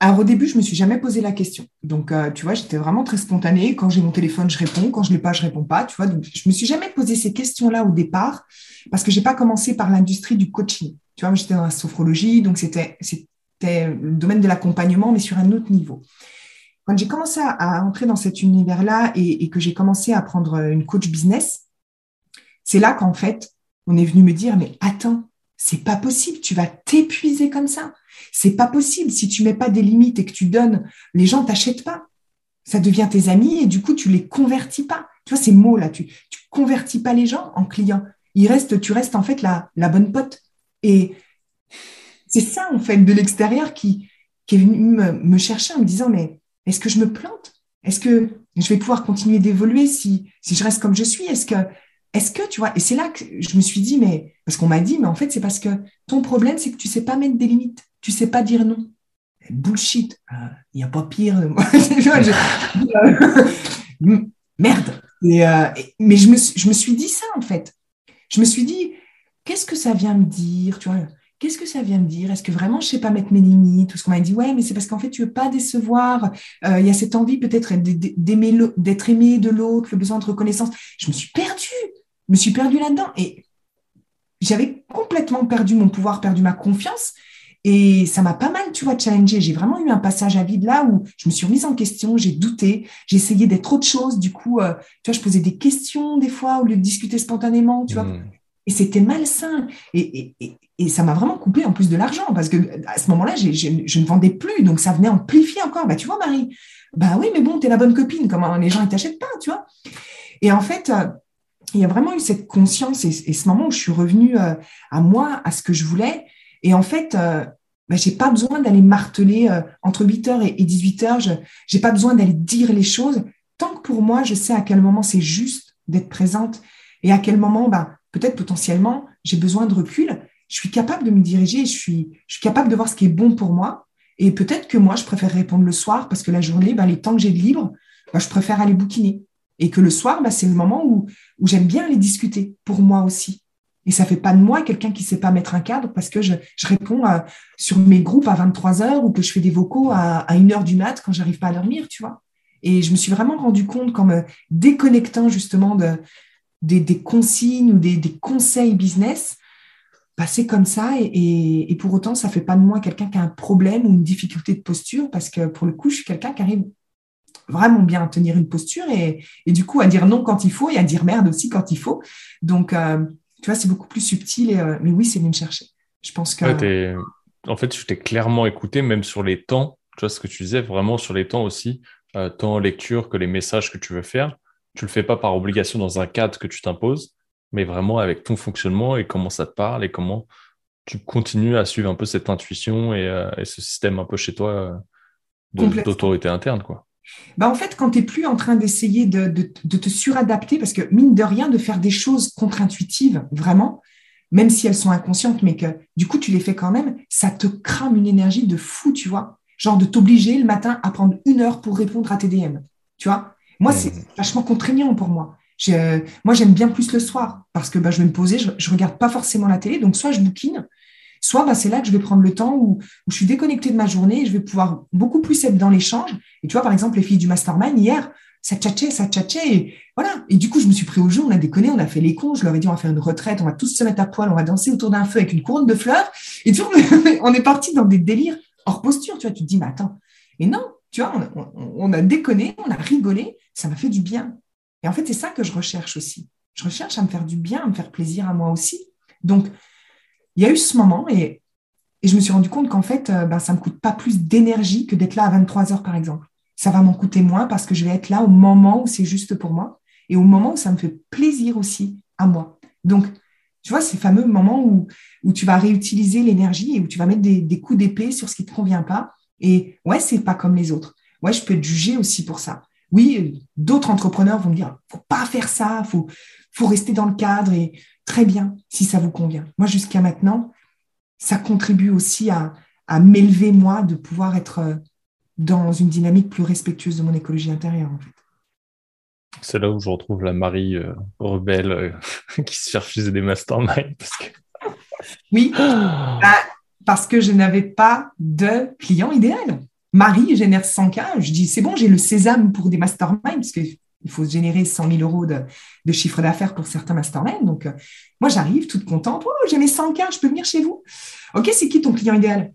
alors au début, je me suis jamais posé la question. Donc, euh, tu vois, j'étais vraiment très spontanée. Quand j'ai mon téléphone, je réponds. Quand je l'ai pas, je réponds pas. Tu vois, je me suis jamais posé ces questions-là au départ parce que j'ai pas commencé par l'industrie du coaching. Tu vois, j'étais dans la sophrologie, donc c'était C'était le domaine de l'accompagnement, mais sur un autre niveau. Quand j'ai commencé à, entrer dans cet univers-là et, que j'ai commencé à prendre une coach business, c'est là qu'en fait, on est venu me dire, mais attends, c'est pas possible, tu vas t'épuiser comme ça. C'est pas possible. Si tu mets pas des limites et que tu donnes, les gens t'achètent pas. Ça devient tes amis et du coup, tu les convertis pas. Tu vois, ces mots-là, tu, tu convertis pas les gens en clients. Il reste, tu restes en fait la, la bonne pote. Et c'est ça, en fait, de l'extérieur qui, qui est venu me, chercher en me disant, mais est-ce que je me plante? Est-ce que je vais pouvoir continuer d'évoluer si, si je reste comme je suis? Est-ce que, est-ce que, tu vois, et c'est là que je me suis dit, mais, parce qu'on m'a dit, mais en fait, c'est parce que ton problème, c'est que tu sais pas mettre des limites. Tu sais pas dire non. Bullshit. Il euh, n'y a pas pire. Merde. Euh, mais je me, suis dit ça, en fait. Je me suis dit, qu'est-ce que ça vient me dire, tu vois? Qu'est-ce que ça vient me dire? Est-ce que vraiment je sais pas mettre mes limites? Tout ce qu'on m'a dit, ouais, mais c'est parce qu'en fait tu veux pas décevoir. Euh, il y a cette envie peut-être d'être aimé de l'autre, le besoin de reconnaissance. Je me suis perdue, me suis perdue là-dedans et j'avais complètement perdu mon pouvoir, perdu ma confiance. Et ça m'a pas mal, tu vois, challengé. J'ai vraiment eu un passage à vide là où je me suis remise en question, j'ai douté, j'ai essayé d'être autre chose. Du coup, euh, tu vois, je posais des questions des fois au lieu de discuter spontanément, tu vois. Mmh. Et c'était malsain. Et, et, ça m'a vraiment coupé en plus de l'argent parce que à ce moment-là, je ne vendais plus. Donc ça venait amplifier encore. Bah, tu vois, Marie, bah oui, mais bon, tu es la bonne copine. Comment les gens ne t'achètent pas, tu vois? Et en fait, euh, il y a vraiment eu cette conscience et, ce moment où je suis revenue euh, à moi, à ce que je voulais. Et en fait, euh, bah, je n'ai pas besoin d'aller marteler entre 8h et, 18h. Je n'ai pas besoin d'aller dire les choses. Tant que pour moi, je sais à quel moment c'est juste d'être présente et à quel moment, bah, peut-être potentiellement, j'ai besoin de recul. Je suis capable de me diriger, je suis, capable de voir ce qui est bon pour moi. Et peut-être que moi, je préfère répondre le soir parce que la journée, ben, les temps que j'ai de libre, ben, je préfère aller bouquiner. Et que le soir, ben, c'est le moment où, j'aime bien aller discuter pour moi aussi. Et ça fait pas de moi quelqu'un qui sait pas mettre un cadre parce que je, réponds sur mes groupes à 23 heures ou que je fais des vocaux à, à 1 heure du mat quand j'arrive pas à dormir, tu vois. Et je me suis vraiment rendu compte qu'en me déconnectant justement de, des, consignes ou des, conseils business, passer comme ça. Et, pour autant, ça ne fait pas de moi quelqu'un qui a un problème ou une difficulté de posture, parce que pour le coup, je suis quelqu'un qui arrive vraiment bien tenir une posture et, du coup à dire non quand il faut et à dire merde aussi quand il faut. Donc, euh, tu vois, c'est beaucoup plus subtil. Euh, mais oui, c'est venu me chercher. Je pense que. en fait, je t'ai clairement écouté, même sur les temps. Tu vois ce que tu disais, vraiment sur les temps aussi, euh, tant lecture que les messages que tu veux faire tu le fais pas par obligation dans un cadre que tu t'imposes, mais vraiment avec ton fonctionnement et comment ça te parle et comment tu continues à suivre un peu cette intuition et, euh, ce système un peu chez toi euh, d'autorité interne. Quoi. Bah en fait, quand tu n'es plus en train d'essayer de, te suradapter, parce que mine de rien, de faire des choses contre-intuitives, vraiment, même si elles sont inconscientes, mais que du coup, tu les fais quand même, ça te crame une énergie de fou, tu vois. Genre de t'obliger le matin à prendre une heure pour répondre à tes DM, tu vois. Moi, c'est vachement contraignant pour moi. moi, j'aime bien plus le soir parce que bah, je vais me poser, je, ne regarde pas forcément la télé, donc soit je bouquine, soit bah, c'est là que je vais prendre le temps où, je suis déconnectée de ma journée et je vais pouvoir beaucoup plus être dans l'échange. Et tu vois, par exemple, les filles du mastermind, hier, ça tchatchait, ça tchatchait, et voilà. Et du coup, je me suis pris au jeu, on a déconné, on a fait les cons, je leur ai dit, on va faire une retraite, on va tous se mettre à poil, on va danser autour d'un feu avec une couronne de fleurs. Et tu vois, on est parti dans des délires hors posture, tu vois, tu te dis, mais attends, et non, tu vois, on, a déconné, on a rigolé, ça m'a fait du bien. Et en fait, c'est ça que je recherche aussi. Je recherche à me faire du bien, à me faire plaisir à moi aussi. Donc, il y a eu ce moment et, je me suis rendu compte qu'en fait, euh, ben, ça ne me coûte pas plus d'énergie que d'être là à 23 heures, par exemple. Ça va m'en coûter moins parce que je vais être là au moment où c'est juste pour moi et au moment où ça me fait plaisir aussi à moi. Donc, tu vois, ces fameux moments où, tu vas réutiliser l'énergie et où tu vas mettre des, coups d'épée sur ce qui ne te convient pas et ouais, c'est pas comme les autres. Ouais, je peux être jugée aussi pour ça. Oui, d'autres entrepreneurs vont me dire, faut pas faire ça, faut, faut rester dans le cadre et très bien si ça vous convient. Moi, jusqu'à maintenant, ça contribue aussi à, à m'élever moi, de pouvoir être euh, dans une dynamique plus respectueuse de mon écologie intérieure, en fait. C'est là où je retrouve la Marie euh, rebelle euh, qui se fait refuser des masterminds. Parce que... Oui, bah, parce que je n'avais pas de client idéal. Marie génère 100K. Je dis, c'est bon, j'ai le sésame pour des masterminds, parce qu'il faut générer 100 000 euros de, chiffre d'affaires pour certains masterminds. Donc, euh, moi, j'arrive toute contente. Oh, j'ai mes 100K, je peux venir chez vous. OK, c'est qui ton client idéal?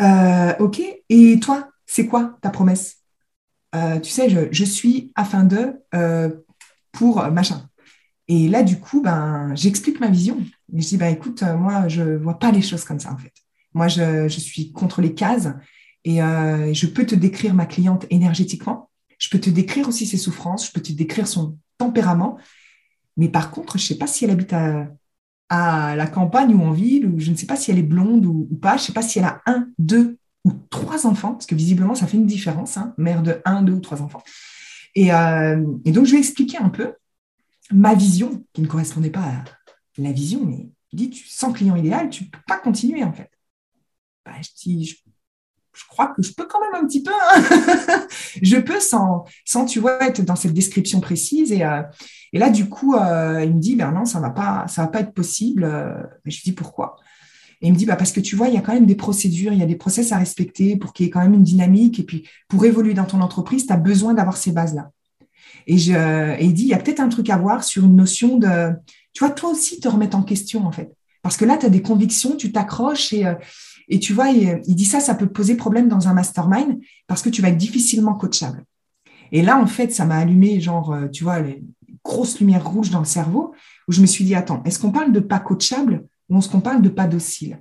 Euh, ok. Et toi, c'est quoi ta promesse? Euh, Tu sais, je, suis afin de pour machin. Et là, du coup, ben, j'explique ma vision. je dis, ben, écoute, moi, je ne vois pas les choses comme ça, en fait. Moi, je, je suis contre les cases et je peux te décrire ma cliente énergétiquement. Je peux te décrire aussi ses souffrances. Je peux te décrire son tempérament. Mais par contre, je ne sais pas si elle habite à, la campagne ou en ville, ou je ne sais pas si elle est blonde ou, pas. Je ne sais pas si elle a un, deux ou trois enfants, parce que visiblement, ça fait une différence, hein, mère de un, deux ou trois enfants. Et, euh, et, donc, je vais expliquer un peu ma vision, qui ne correspondait pas à la vision, mais dis, tu, sans client idéal, tu ne peux pas continuer, en fait. Bah, je dis, je je crois que je peux quand même un petit peu. Hein. je peux sans, sans, tu vois, être dans cette description précise. Et, euh, et là, du coup, euh, il me dit, ben non, ça va va pas être possible. Euh, je lui dis pourquoi? Et il me dit, bah, parce que tu vois, il y a quand même des procédures, il y a des process à respecter pour qu'il y ait quand même une dynamique. Et puis, pour évoluer dans ton entreprise, tu as besoin d'avoir ces bases-là. Et, je, et il dit, il y a peut-être un truc à voir sur une notion de, tu vois, toi aussi te remettre en question, en fait. Parce que là, tu as des convictions, tu t'accroches et, et tu vois, il, dit ça, ça peut poser problème dans un mastermind parce que tu vas être difficilement coachable. Et là, en fait, ça m'a allumé, genre, euh, tu vois, les grosses lumières rouges dans le cerveau, où je me suis dit, attends, est-ce qu'on parle de pas coachable ou est-ce qu'on parle de pas docile?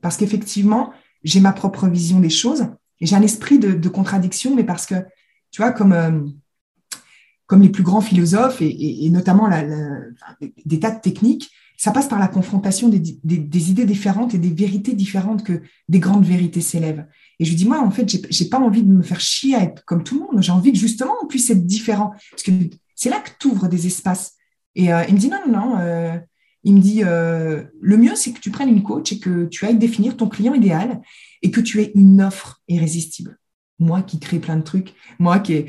Parce qu'effectivement, j'ai ma propre vision des choses et j'ai un esprit de, contradiction, mais parce que, tu vois, comme, euh, comme les plus grands philosophes et, notamment des tas de techniques, ça passe par la confrontation des, idées différentes et des vérités différentes que des grandes vérités s'élèvent. Et je lui dis, moi, en fait, j'ai pas envie de me faire chier à être comme tout le monde. J'ai envie que justement, on puisse être différent. Parce que c'est là que tu ouvres des espaces. Et euh, il me dit, non, non, non. Euh, il me dit, euh, le mieux, c'est que tu prennes une coach et que tu ailles définir ton client idéal et que tu aies une offre irrésistible. Moi qui crée plein de trucs, moi qui,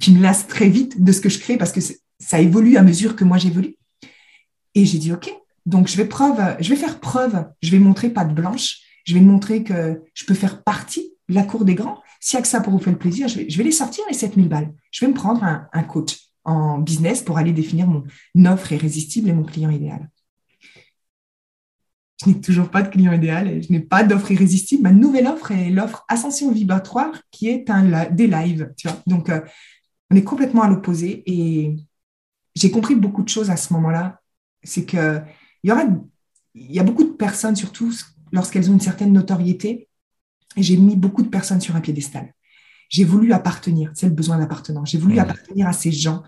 qui me lasse très vite de ce que je crée parce que ça évolue à mesure que moi j'évolue. Et j'ai dit, OK, donc je vais, faire preuve, je vais montrer pas de blanche, je vais montrer que je peux faire partie de la cour des grands. S'il n'y a que ça pour vous faire plaisir, je vais, les sortir les 7000 balles. Je vais me prendre un, coach en business pour aller définir mon offre irrésistible et mon client idéal. Je n'ai toujours pas de client idéal et je n'ai pas d'offre irrésistible. Ma nouvelle offre est l'offre Ascension Vibratoire qui est un, des lives. Donc, euh, on est complètement à l'opposé et j'ai compris beaucoup de choses à ce moment-là c'est que il y aura, il y a beaucoup de personnes, surtout lorsqu'elles ont une certaine notoriété, et j'ai mis beaucoup de personnes sur un piédestal. J'ai voulu appartenir, c'est le besoin d'appartenance. J'ai voulu appartenir à ces gens,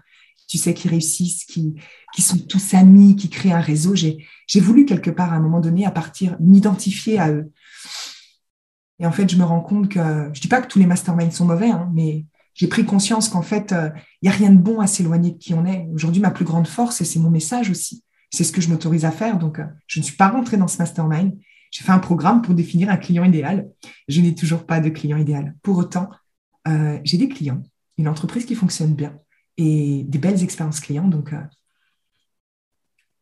tu sais, qui réussissent, qui, qui sont tous amis, qui créent un réseau. J'ai, j'ai voulu quelque part, à un moment donné, à partir, m'identifier à eux. Et en fait, je me rends compte que, je dis pas que tous les masterminds sont mauvais, hein, mais j'ai pris conscience qu'en fait, euh, il n'y a rien de bon à s'éloigner de qui on est. Aujourd'hui, ma plus grande force, et c'est mon message aussi, c'est ce que je m'autorise à faire. Donc, euh, je ne suis pas rentrée dans ce mastermind. J'ai fait un programme pour définir un client idéal. Je n'ai toujours pas de client idéal. Pour autant, euh, j'ai des clients, une entreprise qui fonctionne bien et des belles expériences clients. Donc, euh,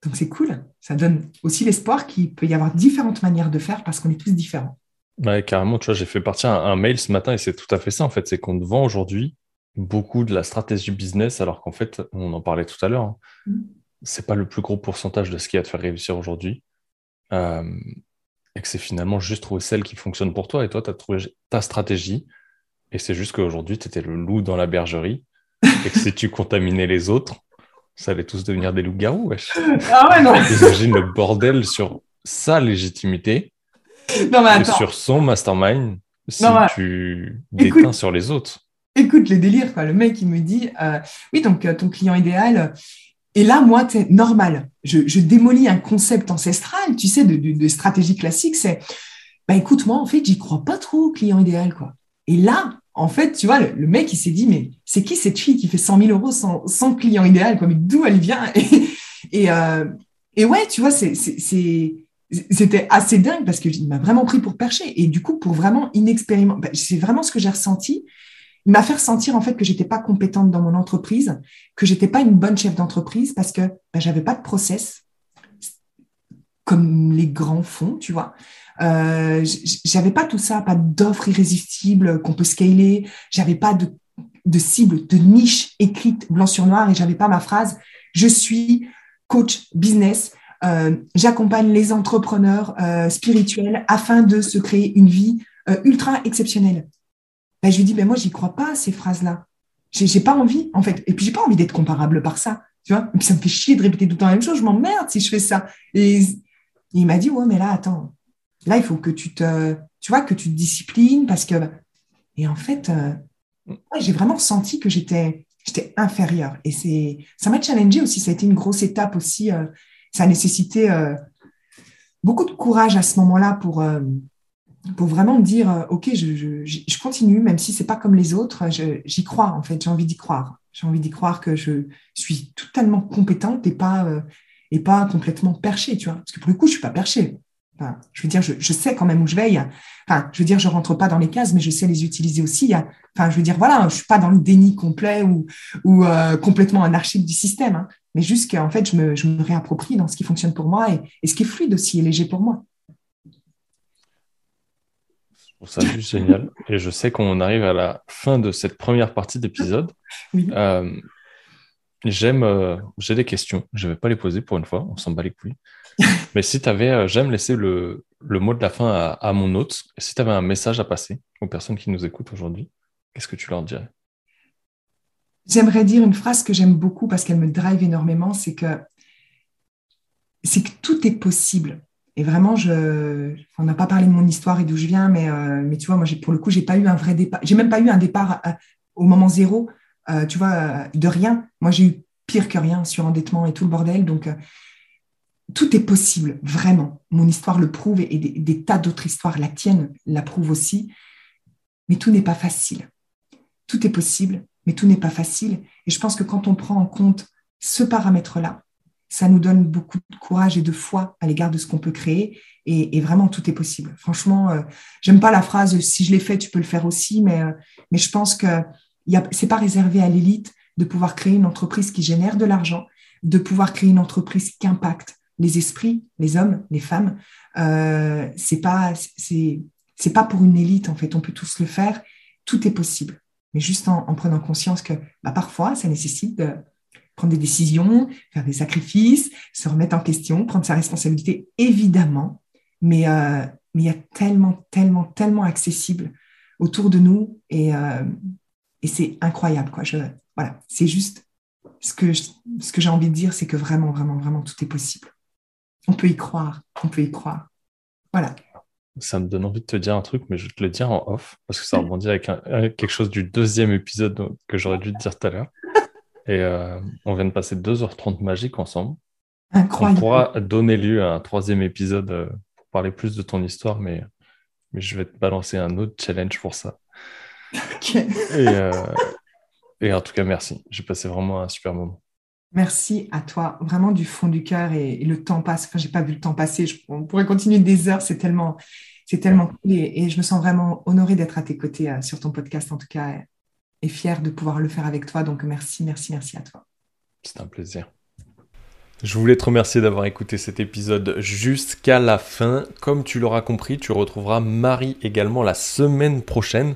donc c'est cool. Ça donne aussi l'espoir qu'il peut y avoir différentes manières de faire parce qu'on est tous différents. Ouais, carrément, tu vois, j'ai fait partir un, mail ce matin et c'est tout à fait ça en fait. C'est qu'on te vend aujourd'hui beaucoup de la stratégie business alors qu'en fait, on en parlait tout à l'heure. Hein. Mm c'est pas le plus gros pourcentage de ce qui va te faire réussir aujourd'hui. Euh, et que c'est finalement juste trouver celle qui fonctionne pour toi. Et toi, tu as trouvé ta stratégie. Et c'est juste qu'aujourd'hui, tu étais le loup dans la bergerie. et que si tu contaminais les autres, ça allait tous devenir des loups-garous. Wesh. Ah ouais, non. Le bordel sur sa légitimité non, mais et sur son mastermind si tu déteins sur les autres. Écoute les délires, quoi. Le mec, il me dit euh, Oui, donc euh, ton client idéal, et là, moi, c'est normal. Je, démolis un concept ancestral, tu sais, de, stratégie classique. C'est, bah écoute, moi, en fait, j'y crois pas trop au client idéal, quoi. Et là, en fait, tu vois, le, mec, il s'est dit, mais c'est qui cette fille qui fait 100 000 euros sans, client idéal, quoi? Mais d'où elle vient? Et, euh, et, ouais, tu vois, c'était assez dingue parce qu'il m'a vraiment pris pour percher. Et du coup, pour vraiment inexpérimenté, bah, c'est vraiment ce que j'ai ressenti il m'a fait ressentir en fait que j'étais pas compétente dans mon entreprise, que j'étais pas une bonne chef d'entreprise parce que ben, j'avais pas de process comme les grands font, tu vois. Euh, j'avais pas tout ça, pas d'offres irrésistibles qu'on peut scaler, j'avais pas de, cible, de niche écrite blanc sur noir et j'avais pas ma phrase. Je suis coach business. Euh, J'accompagne les entrepreneurs euh, spirituels afin de se créer une vie euh, ultra exceptionnel. Ben, je lui dis, mais moi, j'y crois pas, ces phrases-là. J'ai, pas envie, en fait. Et puis, j'ai pas envie d'être comparable par ça. Tu vois? Et puis, ça me fait chier de répéter tout le temps la même chose. Je m'emmerde si je fais ça. Et il m'a dit, ouais, mais là, attends. Là, il faut que tu te, tu vois, que tu te disciplines parce que, et en fait, euh, j'ai vraiment senti que j'étais, j'étais inférieure. Et c'est, ça m'a challengé aussi. Ça a été une grosse étape aussi. Euh, ça a nécessité euh, beaucoup de courage à ce moment-là pour, pour vraiment me dire, OK, je, je, je, continue, même si c'est pas comme les autres. j'y crois, en fait. J'ai envie d'y croire. J'ai envie d'y croire que je suis totalement compétente et pas, et pas complètement perchée, tu vois. Parce que pour le coup, je suis pas perchée je veux dire, je, sais quand même où je vais. Enfin, je veux dire, je rentre pas dans les cases, mais je sais les utiliser aussi. enfin, je veux dire, voilà, je suis pas dans le déni complet ou, ou euh, complètement anarchique du système, hein. mais juste qu'en fait, je me, je me, réapproprie dans ce qui fonctionne pour moi et, ce qui est fluide aussi et léger pour moi. Trouve ça juste génial. Et je sais qu'on arrive à la fin de cette première partie d'épisode. Euh, j'aime, euh, j'ai des questions. Je vais pas les poser pour une fois. On s'en bat les couilles. Mais si tu avais, euh, j'aime laisser le, mot de la fin à, mon hôte. Si tu avais un message à passer aux personnes qui nous écoutent aujourd'hui, qu'est-ce que tu leur dirais? J'aimerais dire une phrase que j'aime beaucoup parce qu'elle me drive énormément, c'est que c'est que tout est possible. Et vraiment, je, on n'a pas parlé de mon histoire et d'où je viens, mais, euh, tu vois, moi, pour le coup, j'ai pas eu un vrai départ. J'ai même pas eu un départ euh, au moment zéro, tu vois, de rien. Moi, j'ai eu pire que rien sur endettement et tout le bordel. Donc, tout est possible, vraiment. Mon histoire le prouve et des, tas d'autres histoires, la tienne la prouve aussi. Mais tout n'est pas facile. Tout est possible, mais tout n'est pas facile. Et je pense que quand on prend en compte ce paramètre-là, ça nous donne beaucoup de courage et de foi à l'égard de ce qu'on peut créer. Et, vraiment, tout est possible. Franchement, euh, j'aime pas la phrase si je l'ai fait, tu peux le faire aussi, mais, euh, mais je pense que ce n'est pas réservé à l'élite de pouvoir créer une entreprise qui génère de l'argent, de pouvoir créer une entreprise qui impacte, les esprits, les hommes, les femmes. Euh, c'est pas pas pour une élite en fait. On peut tous le faire. Tout est possible, mais juste en, prenant conscience que bah, parfois ça nécessite de prendre des décisions, faire des sacrifices, se remettre en question, prendre sa responsabilité évidemment. Mais euh, mais il y a tellement tellement tellement accessible autour de nous et euh, et c'est incroyable quoi. Je voilà, c'est juste ce que ce que j'ai envie de dire, c'est que vraiment vraiment vraiment tout est possible on peut y croire, on peut y croire. Voilà. Ça me donne envie de te dire un truc, mais je vais te le dire en off, parce que ça rebondit avec, quelque chose du deuxième épisode que j'aurais dû te dire tout à l'heure. Et euh, on vient de passer 2h30 magiques ensemble. Incroyable. On pourra donner lieu à un troisième épisode euh, pour parler plus de ton histoire, mais, mais je vais te balancer un autre challenge pour ça. Et, euh, et en tout cas, merci. J'ai passé vraiment un super moment. Merci à toi, vraiment du fond du cœur et, le temps passe. Enfin, j'ai pas vu le temps passer. on pourrait continuer des heures. C'est tellement, c'est tellement cool et, je me sens vraiment honorée d'être à tes côtés euh, sur ton podcast en tout cas et, fière de pouvoir le faire avec toi. Donc merci, merci, merci à toi. C'est un plaisir. Je voulais te remercier d'avoir écouté cet épisode jusqu'à la fin. Comme tu l'auras compris, tu retrouveras Marie également la semaine prochaine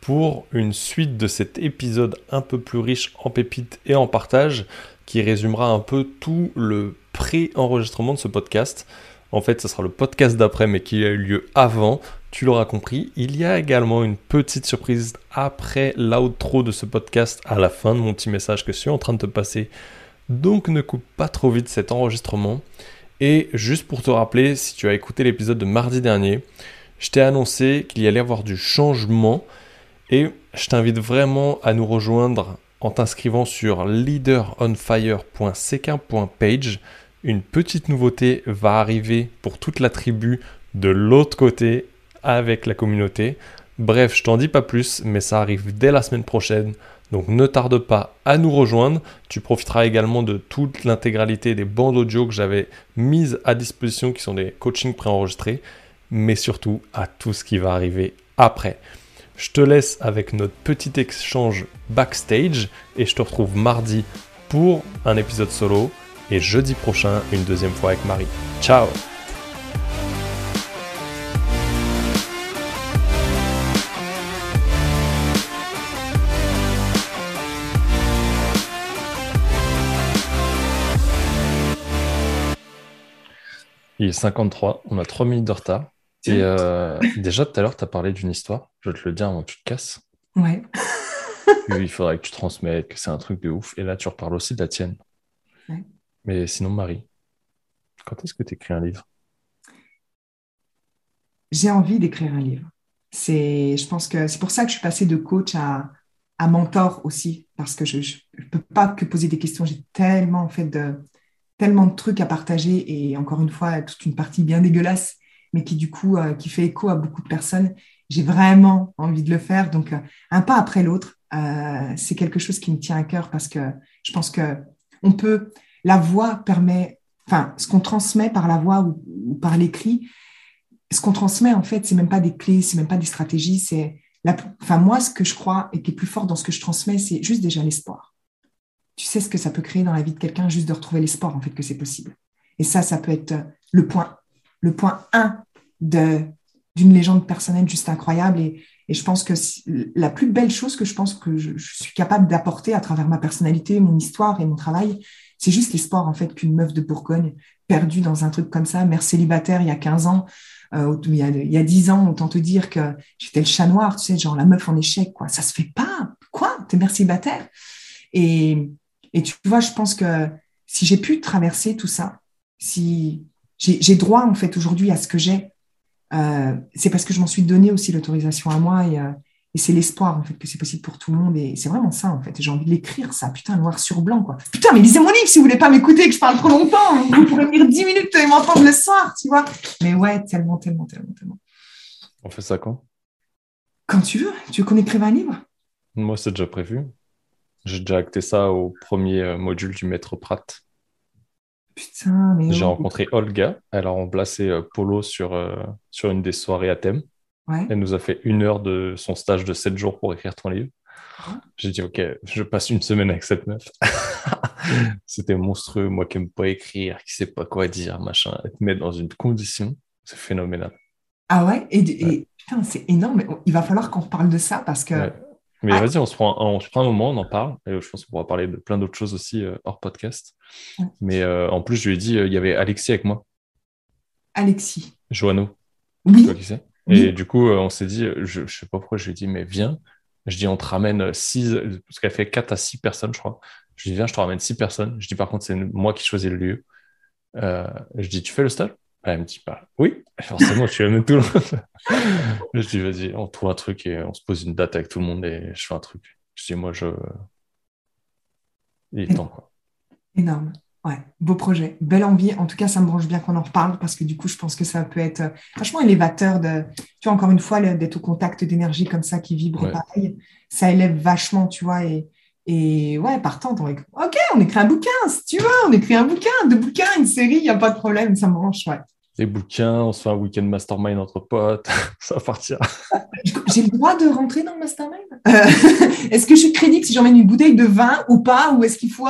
pour une suite de cet épisode un peu plus riche en pépites et en partage qui résumera un peu tout le pré-enregistrement de ce podcast. En fait, ce sera le podcast d'après, mais qui a eu lieu avant. Tu l'auras compris. Il y a également une petite surprise après l'outro de ce podcast, à la fin de mon petit message que je suis en train de te passer. Donc ne coupe pas trop vite cet enregistrement. Et juste pour te rappeler, si tu as écouté l'épisode de mardi dernier, je t'ai annoncé qu'il y allait avoir du changement. Et je t'invite vraiment à nous rejoindre en t'inscrivant sur leaderonfire.c1.page. Une petite nouveauté va arriver pour toute la tribu de l'autre côté avec la communauté. Bref, je t'en dis pas plus, mais ça arrive dès la semaine prochaine. Donc ne tarde pas à nous rejoindre. Tu profiteras également de toute l'intégralité des bandes audio que j'avais mises à disposition, qui sont des coachings préenregistrés, mais surtout à tout ce qui va arriver après. Je te laisse avec notre petit échange backstage et je te retrouve mardi pour un épisode solo et jeudi prochain une deuxième fois avec Marie. Ciao Il est 53, on a 3 minutes de retard. Et euh, déjà, tout à l'heure, tu as parlé d'une histoire. Je vais te le dire avant que tu te casses. Ouais. il faudrait que tu transmettes, que c'est un truc de ouf. Et là, tu reparles aussi de la tienne. Mais sinon, Marie, quand est-ce que tu écris un livre? J'ai envie d'écrire un livre. C'est, je pense que c'est pour ça que je suis passée de coach à, mentor aussi, parce que je ne peux pas que poser des questions. J'ai tellement en fait de tellement de trucs à partager et encore une fois toute une partie bien dégueulasse, mais qui du coup euh, qui fait écho à beaucoup de personnes. J'ai vraiment envie de le faire, donc euh, un pas après l'autre. Euh, c'est quelque chose qui me tient à cœur parce que je pense que on peut. La voix permet, enfin, ce qu'on transmet par la voix ou, par l'écrit, ce qu'on transmet en fait, c'est même pas des clés, c'est même pas des stratégies, c'est enfin, moi, ce que je crois et qui est plus fort dans ce que je transmets, c'est juste déjà l'espoir. Tu sais ce que ça peut créer dans la vie de quelqu'un, juste de retrouver l'espoir, en fait, que c'est possible. Et ça, ça peut être le point, le point 1 d'une légende personnelle juste incroyable. Et, je pense que la plus belle chose que je pense que je suis capable d'apporter à travers ma personnalité, mon histoire et mon travail, c'est juste l'espoir, en fait, qu'une meuf de Bourgogne, perdue dans un truc comme ça, mère célibataire il y a 15 ans, euh, il, y a, il y a 10 ans, autant te dire que j'étais le chat noir, tu sais, genre la meuf en échec, quoi. Ça se fait pas. Quoi? T'es mère célibataire? Et, et tu vois, je pense que si j'ai pu traverser tout ça, si j'ai droit, en fait, aujourd'hui à ce que j'ai, euh, c'est parce que je m'en suis donné aussi l'autorisation à moi et, euh, et c'est l'espoir, en fait, que c'est possible pour tout le monde. Et c'est vraiment ça, en fait. J'ai envie de l'écrire, ça, putain, noir sur blanc, quoi. Putain, mais lisez mon livre si vous voulez pas m'écouter, que je parle trop longtemps. Vous pourrez lire 10 minutes et m'entendre le soir, tu vois. Mais ouais, tellement, tellement, tellement, tellement. On fait ça quand? Quand tu veux. Tu veux qu'on écrive un livre? Moi, c'est déjà prévu. J'ai déjà acté ça au premier euh, module du Maître Pratt. Putain, mais. J'ai rencontré Olga. Elle a remplacé euh, Polo sur, euh, sur une des soirées à thème. Elle nous a fait une heure de son stage de 7 jours pour écrire ton livre. Ah. J'ai dit, OK, je passe une semaine avec cette meuf. C'était monstrueux, moi qui n'aime pas écrire, qui ne sait pas quoi dire, machin. Elle te met dans une condition, c'est phénoménal. Ah ouais? Et, putain, c'est énorme. Il va falloir qu'on reparle de ça parce que. Mais ah. vas-y, on se, prend, on se prend un moment, on en parle. Et je pense qu'on pourra parler de plein d'autres choses aussi euh, hors podcast. Mais euh, en plus, je lui ai dit, euh, il y avait Alexis avec moi. Alexis. Joanneau. Oui. Tu vois qui c'est? Et du coup, euh, on s'est dit, je ne sais pas pourquoi je lui ai dit, mais viens. Je dis, on te ramène six, parce qu'elle fait quatre à six personnes, je crois. Je dis, viens, je te ramène six personnes. Je dis, par contre, c'est moi qui choisis le lieu. Euh, je dis, tu fais le stage Elle me dit, bah, oui, forcément, tu amènes tout le monde. je dis, vas-y, on trouve un truc et on se pose une date avec tout le monde et je fais un truc. Je dis, moi, je. Il est temps, quoi. Énorme. Ouais, beau projet, belle envie. En tout cas, ça me branche bien qu'on en reparle parce que du coup, je pense que ça peut être euh, franchement élévateur de, tu vois, encore une fois, d'être au contact d'énergie comme ça qui vibre pareil. Ça élève vachement, tu vois. Et, et ouais, partant, on ok, on écrit un bouquin, si tu veux, on écrit un bouquin, deux bouquins, une série, il n'y a pas de problème, ça me branche, ouais. Des bouquins, on se fait un week-end mastermind entre potes, ça va partir. J'ai le droit de rentrer dans le mastermind? Euh, Est-ce que je suis crédible si j'emmène une bouteille de vin ou pas Ou est-ce qu'il faut.